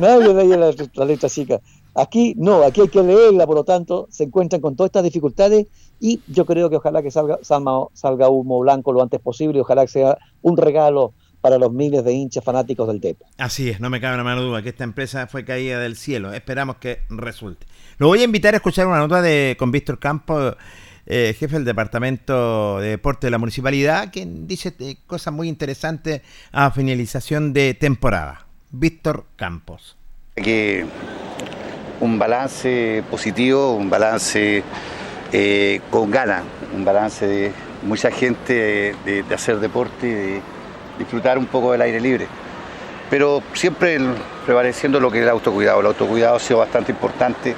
Nadie leía la, la letra chica. Aquí no, aquí hay que leerla, por lo tanto, se encuentran con todas estas dificultades y yo creo que ojalá que salga, salga, salga humo blanco lo antes posible y ojalá que sea un regalo para los miles de hinchas fanáticos del Depo. Así es, no me cabe la menor duda que esta empresa fue caída del cielo. Esperamos que resulte. Lo voy a invitar a escuchar una nota de con Víctor Campos, eh, jefe del Departamento de Deporte de la Municipalidad, que dice eh, cosas muy interesantes a finalización de temporada. Víctor Campos. que un balance positivo, un balance eh, con ganas, un balance de mucha gente de, hacer deporte de disfrutar un poco del aire libre. Pero siempre prevaleciendo lo que es el autocuidado. El autocuidado ha sido bastante importante,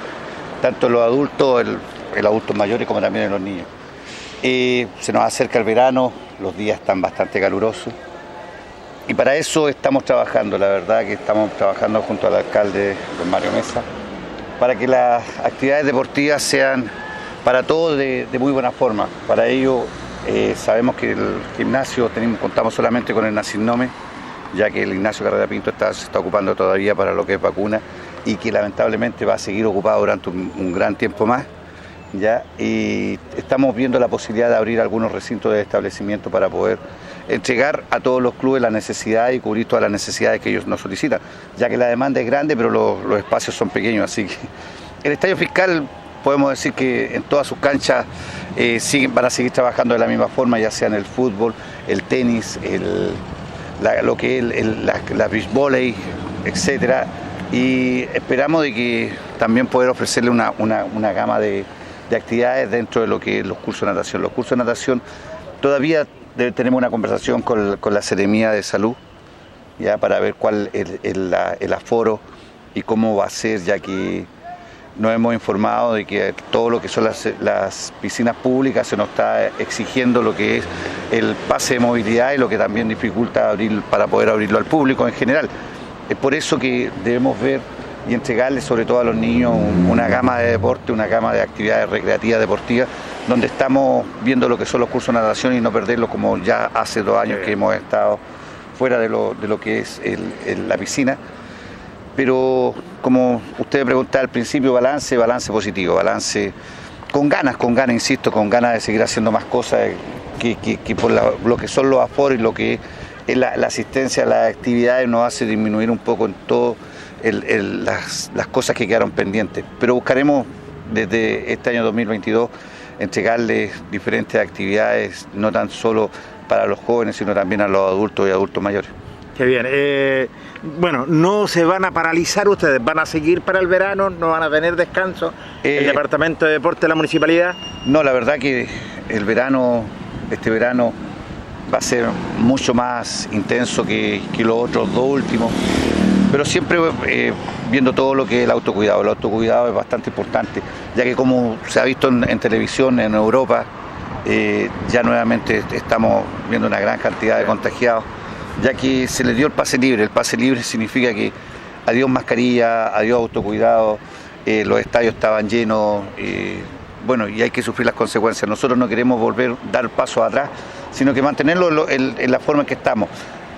tanto en los adultos, en los adultos mayores como también en los niños. Eh, se nos acerca el verano, los días están bastante calurosos. Y para eso estamos trabajando, la verdad que estamos trabajando junto al alcalde don Mario Mesa, para que las actividades deportivas sean para todos de, muy buena forma. Para ello eh, sabemos que el gimnasio tenemos, contamos solamente con el Nacinnome, ya que el Ignacio Carrera Pinto está, se está ocupando todavía para lo que es vacuna y que lamentablemente va a seguir ocupado durante un, un gran tiempo más. ¿ya? Y estamos viendo la posibilidad de abrir algunos recintos de establecimiento para poder entregar a todos los clubes la necesidad y cubrir todas las necesidades que ellos nos solicitan, ya que la demanda es grande, pero los, espacios son pequeños. Así que el estadio fiscal podemos decir que en todas sus canchas eh, siguen, van a seguir trabajando de la misma forma, ya sea en el fútbol, el tenis, el, la- lo que es el, el- la, etcétera. Y esperamos de que también poder ofrecerle una, una- una gama de, de actividades dentro de lo que es los cursos de natación. Los cursos de natación todavía tenemos una conversación con, la Seremía de Salud, ya para ver cuál es el, el aforo y cómo va a ser, ya que nos hemos informado de que todo lo que son las, las piscinas públicas se nos está exigiendo lo que es el pase de movilidad y lo que también dificulta abrir para poder abrirlo al público en general. Es por eso que debemos ver y entregarles sobre todo a los niños un- una gama de deporte, una gama de actividades recreativas, deportivas, donde estamos viendo lo que son los cursos de natación y no perderlos como ya hace dos años que hemos estado fuera de lo, de lo que es el- el- la piscina. Pero como usted preguntaba al principio, balance, balance positivo, balance con ganas, con ganas, insisto, con ganas de seguir haciendo más cosas que, que- que por la- lo que son los aforos y lo que es la, la asistencia a las actividades nos hace disminuir un poco en todo el- el- las, las cosas que quedaron pendientes. Pero buscaremos desde este año 2022 entregarles diferentes actividades, no tan solo para los jóvenes, sino también a los adultos y adultos mayores. Qué bien. Eh, bueno, no se van a paralizar ustedes, van a seguir para el verano, no van a tener descanso. el Eh, Departamento de Deporte de la Municipalidad. No, la verdad que el verano, este verano va a ser mucho más intenso que, que los otros dos últimos, pero siempre eh, viendo todo lo que es el autocuidado. El autocuidado es bastante importante, ya que como se ha visto en, en televisión en Europa, eh, ya nuevamente estamos viendo una gran cantidad de contagiados, ya que se les dio el pase libre. El pase libre significa que adiós mascarilla, adiós autocuidado, eh, los estadios estaban llenos, bueno, y hay que sufrir las consecuencias. Nosotros no queremos volver, dar paso atrás, sino que mantenerlo lo- en, en la forma en que estamos,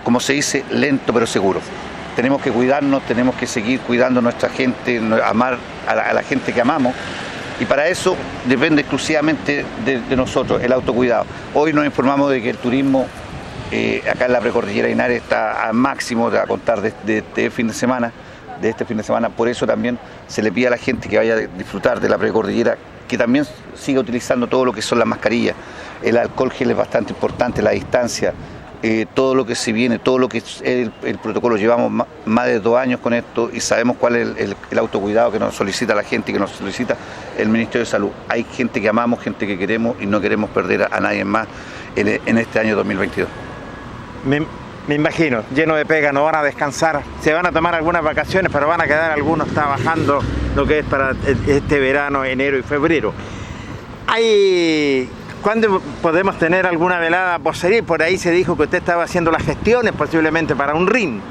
como se dice, lento pero seguro. Tenemos que cuidarnos, tenemos que seguir cuidando a nuestra gente, amar a la, gente que amamos, y para eso depende exclusivamente de, nosotros, el autocuidado. Hoy nos informamos de que el turismo eh, acá en la precordillera de Linares está a máximo a contar de, de- de fin de semana, de este fin de semana. Por eso también se le pide a la gente que vaya a disfrutar de la precordillera que también siga utilizando todo lo que son las mascarillas. El alcohol gel es bastante importante, la distancia, eh, todo lo que se viene, todo lo que es el, protocolo. Llevamos más de dos años con esto y sabemos cuál es el, el- el autocuidado que nos solicita la gente y que nos solicita el Ministerio de Salud. Hay gente que amamos, gente que queremos y no queremos perder a, nadie más en, en este año 2022. Me, me imagino, lleno de pega, no van a descansar, se van a tomar algunas vacaciones, pero van a quedar algunos trabajando lo que es para este verano, enero y febrero. Hay, ¿Cuándo podemos tener alguna velada posterior? Por ahí se dijo que usted estaba haciendo las gestiones posiblemente para un RIN.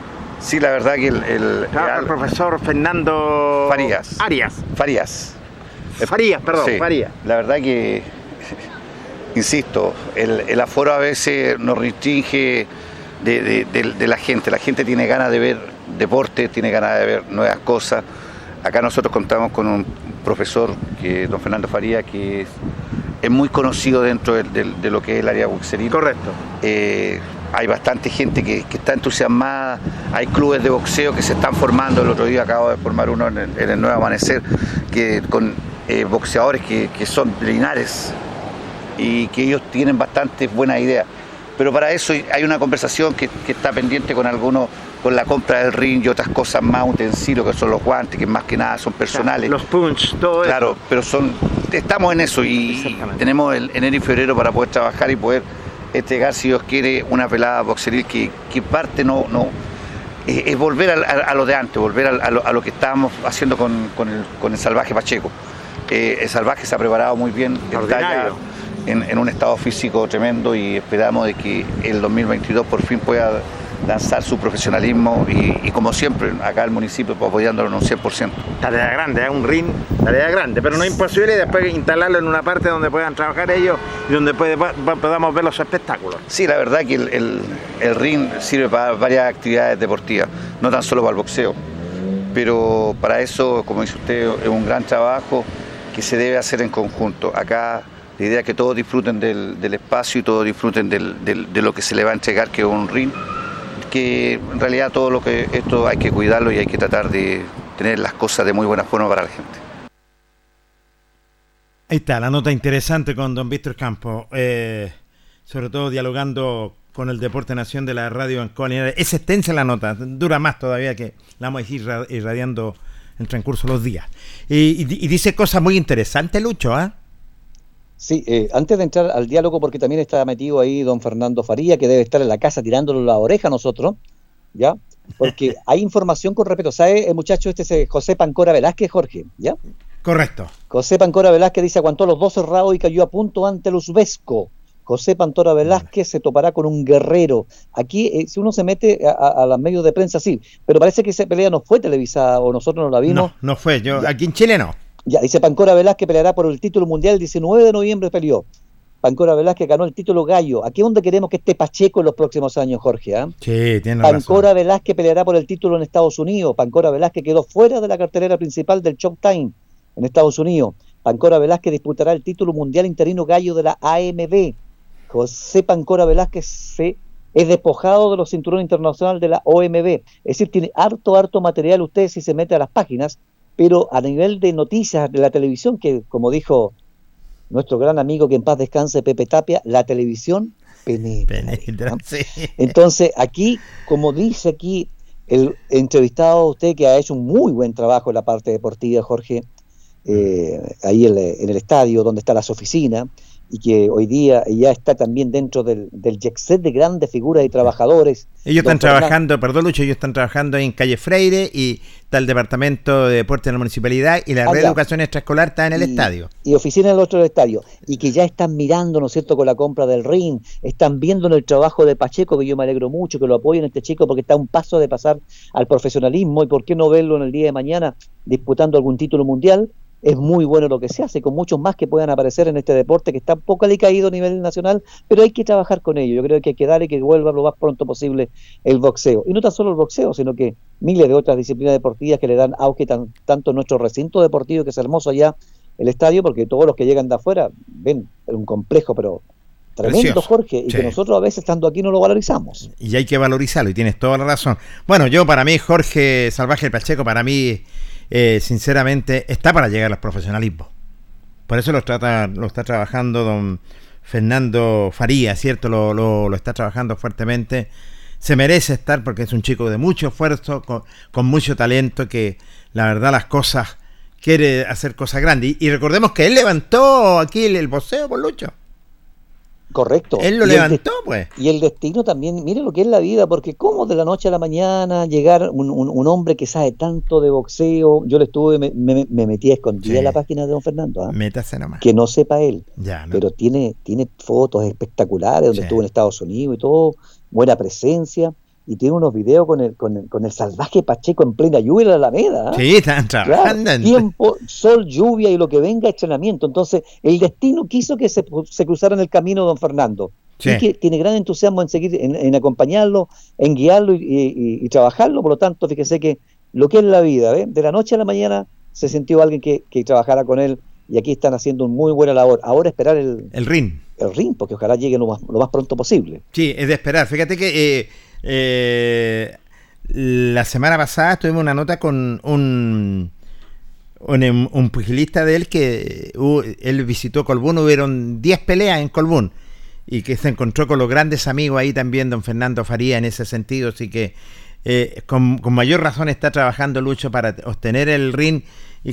Sí, la verdad que el, el, Claro, el profesor Fernando Farías. Arias. Farías. Farías, perdón, Sí, Farías. La verdad que, insisto, el, el aforo a veces nos restringe de, de- de- de la gente. La gente tiene ganas de ver deporte, tiene ganas de ver nuevas cosas. Acá nosotros contamos con un profesor, que don Fernando Farías, que es, es muy conocido dentro de lo que es el área boxeril. Correcto. Eh, hay bastante gente que, que está entusiasmada, hay clubes de boxeo que se están formando, el otro día acabo de formar uno en el, en el Nuevo Amanecer, que, con eh, boxeadores que, que son Linares y que ellos tienen bastante buena idea. Pero para eso hay una conversación que, que está pendiente con algunos, con la compra del ring y otras cosas más, utensilios que son los guantes, que más que nada son personales. Los punch, todo eso. Claro, pero son, estamos en eso y tenemos el enero y febrero para poder trabajar y poder entregar, si Dios quiere, una pelada boxeril que, que parte no, no es, es volver a, a- a lo de antes, volver a, a lo, a lo que estábamos haciendo con, con el, con el salvaje Pacheco. Eh, el salvaje se ha preparado muy bien, está en, en un estado físico tremendo y esperamos de que el 2022 por fin pueda lanzar su profesionalismo y, y como siempre acá el municipio apoyándolo en un 100%. Tarea grande, ¿eh? un ring, tarea grande, pero no es imposible después instalarlo en una parte donde puedan trabajar ellos y donde puede- podamos ver los espectáculos. Sí, la verdad que el, el- el ring sirve para varias actividades deportivas, no tan solo para el boxeo. Pero para eso, como dice usted, es un gran trabajo que se debe hacer en conjunto. Acá la idea es que todos disfruten del, del espacio y todos disfruten del- del- de lo que se le va a entregar, que es un ring, que en realidad todo lo que esto hay que cuidarlo y hay que tratar de tener las cosas de muy buena forma para la gente. Ahí está, la nota interesante con don Víctor Campos, eh, sobre todo dialogando con el Deporte Nación de la radio Linares. Es extensa la nota, dura más todavía que la vamos a ir ra- irradiando en transcurso de los días. Y, y- y dice cosas muy interesantes, Lucho, ¿ah? Sí, eh, antes de entrar al diálogo, porque también está metido ahí don Fernando Faría, que debe estar en la casa tirándole la oreja a nosotros, ¿ya? Porque hay información con respecto, ¿sabe? El muchacho este es eh, José Pancora Velázquez, Jorge, ¿ya? Correcto. José Pancora Velázquez dice aguantó los dos cerrados y cayó a punto ante el Uzbesco José Pantora Velázquez se topará con un guerrero. Aquí, eh, si uno se mete a, a- a los medios de prensa, sí, pero parece que esa pelea no fue televisada o nosotros no la vimos. No, no fue. Yo, aquí en Chile no. Ya, dice Pancora Velázquez peleará por el título mundial el 19 de noviembre peleó. Pancora Velázquez ganó el título gallo. Aquí es donde queremos que esté Pacheco en los próximos años, Jorge. ¿ah? Sí, tiene razón. Pancora Velázquez peleará por el título en Estados Unidos. Pancora Velázquez quedó fuera de la cartelera principal del Showtime en Estados Unidos. Pancora Velázquez disputará el título mundial interino gallo de la AMB. José Pancora Velázquez se es despojado de los cinturones internacional de la OMB. Es decir, tiene harto, harto material usted si se mete a las páginas, pero a nivel de noticias de la televisión, que como dijo nuestro gran amigo que en paz descanse, Pepe Tapia, la televisión penetra. Penetra, sí. Entonces, aquí, como dice aquí el entrevistado usted, que ha hecho un muy buen trabajo en la parte deportiva, Jorge, eh, ahí en, el- en el estadio donde están las oficinas, y que hoy día ya está también dentro del, del jet set de grandes figuras y trabajadores. Ellos están trabajando, perdón Lucho, ellos están trabajando en Calle Freire y está el Departamento de Deporte de la Municipalidad y la Ah, ya. reeducación extraescolar está en el y- estadio. Y oficina en el otro estadio. Y que ya están mirando, ¿no es cierto?, con la compra del ring. Están viendo en el trabajo de Pacheco, que yo me alegro mucho que lo apoyen este chico, porque está a un paso de pasar al profesionalismo. ¿Y por qué no verlo en el día de mañana disputando algún título mundial? Es muy bueno lo que se hace, con muchos más que puedan aparecer en este deporte que está un poco alicaído a nivel nacional, pero hay que trabajar con ello. Yo creo que hay que darle que vuelva lo más pronto posible el boxeo. Y no tan solo el boxeo, sino que miles de otras disciplinas deportivas que le dan auge tan- tanto a nuestro recinto deportivo, que es hermoso allá, el estadio, porque todos los que llegan de afuera ven un complejo, pero tremendo, Precioso. Jorge, y Sí. que nosotros a veces estando aquí no lo valorizamos. Y hay que valorizarlo y tienes toda la razón. Bueno, yo para mí, Jorge Salvaje Pacheco, para mí, eh, sinceramente, está para llegar al profesionalismo. Por eso lo, trata, lo está trabajando don Fernando Faría, ¿cierto? Lo, lo- está trabajando fuertemente. Se merece estar porque es un chico de mucho esfuerzo, con, con mucho talento, que la verdad las cosas, quiere hacer cosas grandes. Y, recordemos que él levantó aquí el, el por Lucho. Correcto. Él lo Y levantó, pues. Y el destino también, mire lo que es la vida, porque cómo de la noche a la mañana llegar un, un- un hombre que sabe tanto de boxeo, yo le estuve, me, me- me metí a escondida Sí. en la página de don Fernando, ¿ah? Métase nomás. que no sepa él, Ya, ¿no? pero tiene, tiene fotos espectaculares donde Sí. estuvo en Estados Unidos y todo, buena presencia, y tiene unos videos con el, con el, con el salvaje Pacheco en plena lluvia en la Alameda. Sí, están trabajando. tiempo, sol, lluvia y lo que venga, entrenamiento. Entonces, el destino quiso que se, se cruzaran el camino don Fernando. Sí. Y que tiene gran entusiasmo en seguir, en, en acompañarlo, en guiarlo y, y- y trabajarlo. Por lo tanto, fíjese que lo que es la vida, ¿ve? de la noche a la mañana se sintió alguien que, que trabajara con él y aquí están haciendo una muy buena labor. Ahora esperar el, El ring. el ring, porque ojalá llegue lo más, lo más pronto posible. Sí, es de esperar. Fíjate que eh, eh, la semana pasada tuvimos una nota con un, un, em- pugilista de él que uh, él visitó Colbún, hubieron 10 peleas en Colbún y que se encontró con los grandes amigos ahí también, don Fernando Faría, en ese sentido, así que eh, con, mayor razón está trabajando Lucho para obtener el ring y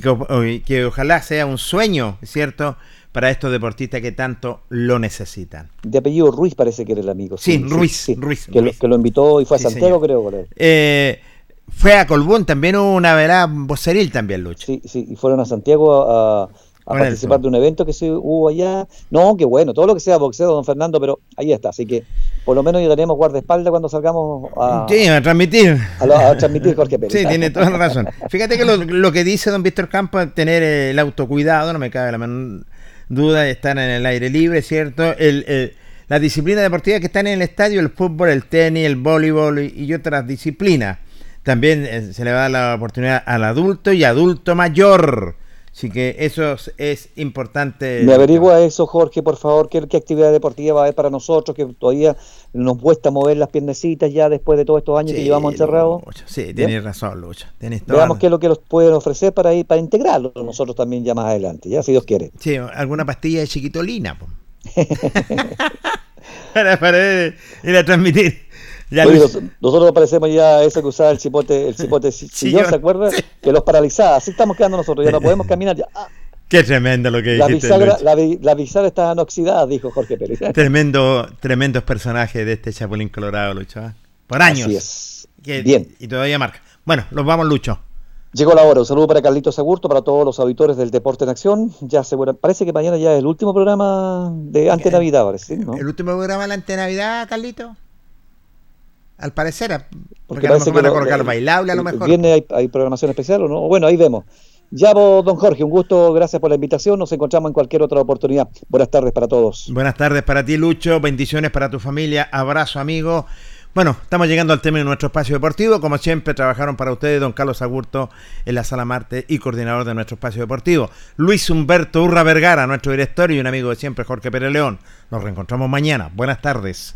que ojalá sea un sueño, ¿cierto?, para estos deportistas que tanto lo necesitan. De apellido Ruiz parece que era el amigo. Sí, Ruiz, Ruiz, que, Lo, que invitó y fue a Santiago, señor. creo. Eh, fue a Colbún, también hubo una velada voceril también, Lucho. Sí, sí, y fueron a Santiago a, participar de un evento que se hubo allá. No, qué bueno, todo lo que sea boxeo, don Fernando, pero ahí está. Así que por lo menos ya tenemos guardaespaldas cuando salgamos a, Sí, a transmitir. a lo- a transmitir Jorge Pérez. Sí, tiene toda la razón. Fíjate que lo, lo que dice don Víctor Campos es tener el autocuidado, no me cabe la menor duda estar en el aire libre, ¿cierto? El, el- la disciplina deportiva que están en el estadio, el fútbol, el tenis, el voleibol y, y otras disciplinas. También eh, se le va a dar la oportunidad al adulto y adulto mayor. Así que eso es, es importante. Me averigua eso, Jorge, por favor, qué, qué actividad deportiva va a haber para nosotros, que todavía nos cuesta mover las piernecitas ya después de todos estos años que llevamos encerrados. Sí, ¿Ya? tienes razón, Lucho. Tienes toda Veamos qué es lo que nos pueden ofrecer para ir para integrarlo nosotros también ya más adelante, ya si Dios quiere. Sí, alguna pastilla de chiquitolina. para, para ir a transmitir. Ya, Oye, nos- nosotros parecemos ya ese que usaba el cipote, el sillón, Sillón. ¿se acuerda? Que los paralizaba, así estamos quedando nosotros, ya no podemos caminar ya. Ah, Qué tremendo lo que la dijiste, bisagra, la, la bisagra estaban oxidadas, dijo Jorge Pérez. Tremendo, tremendos personajes de este Chapulín Colorado, Lucho. ¿eh? Por años. Así es. Que- Bien. Y todavía marca. Bueno, los vamos, Lucho. Llegó la hora. Un saludo para Carlitos Agurto, para todos los auditores del Deporte en Acción. Ya segura, parece que mañana ya es el último programa de ante Navidad, parece. ¿no? ¿El último programa de ante Navidad, Carlito? Al parecer, porque, Porque a lo mejor van a colocar el- bailable a lo mejor. Viernes hay, hay programación especial o no. Bueno, ahí vemos. Ya vos, don Jorge, un gusto, gracias por la invitación. Nos encontramos en cualquier otra oportunidad. Buenas tardes para todos. Buenas tardes para ti, Lucho. Bendiciones para tu familia. Abrazo, amigo. Bueno, estamos llegando al término de nuestro espacio deportivo. Como siempre, trabajaron para ustedes don Carlos Agurto en la Sala Marte y coordinador de nuestro espacio deportivo. Luis Humberto Urra Vergara, nuestro director y un amigo de siempre, Jorge Pérez León. Nos reencontramos mañana. Buenas tardes.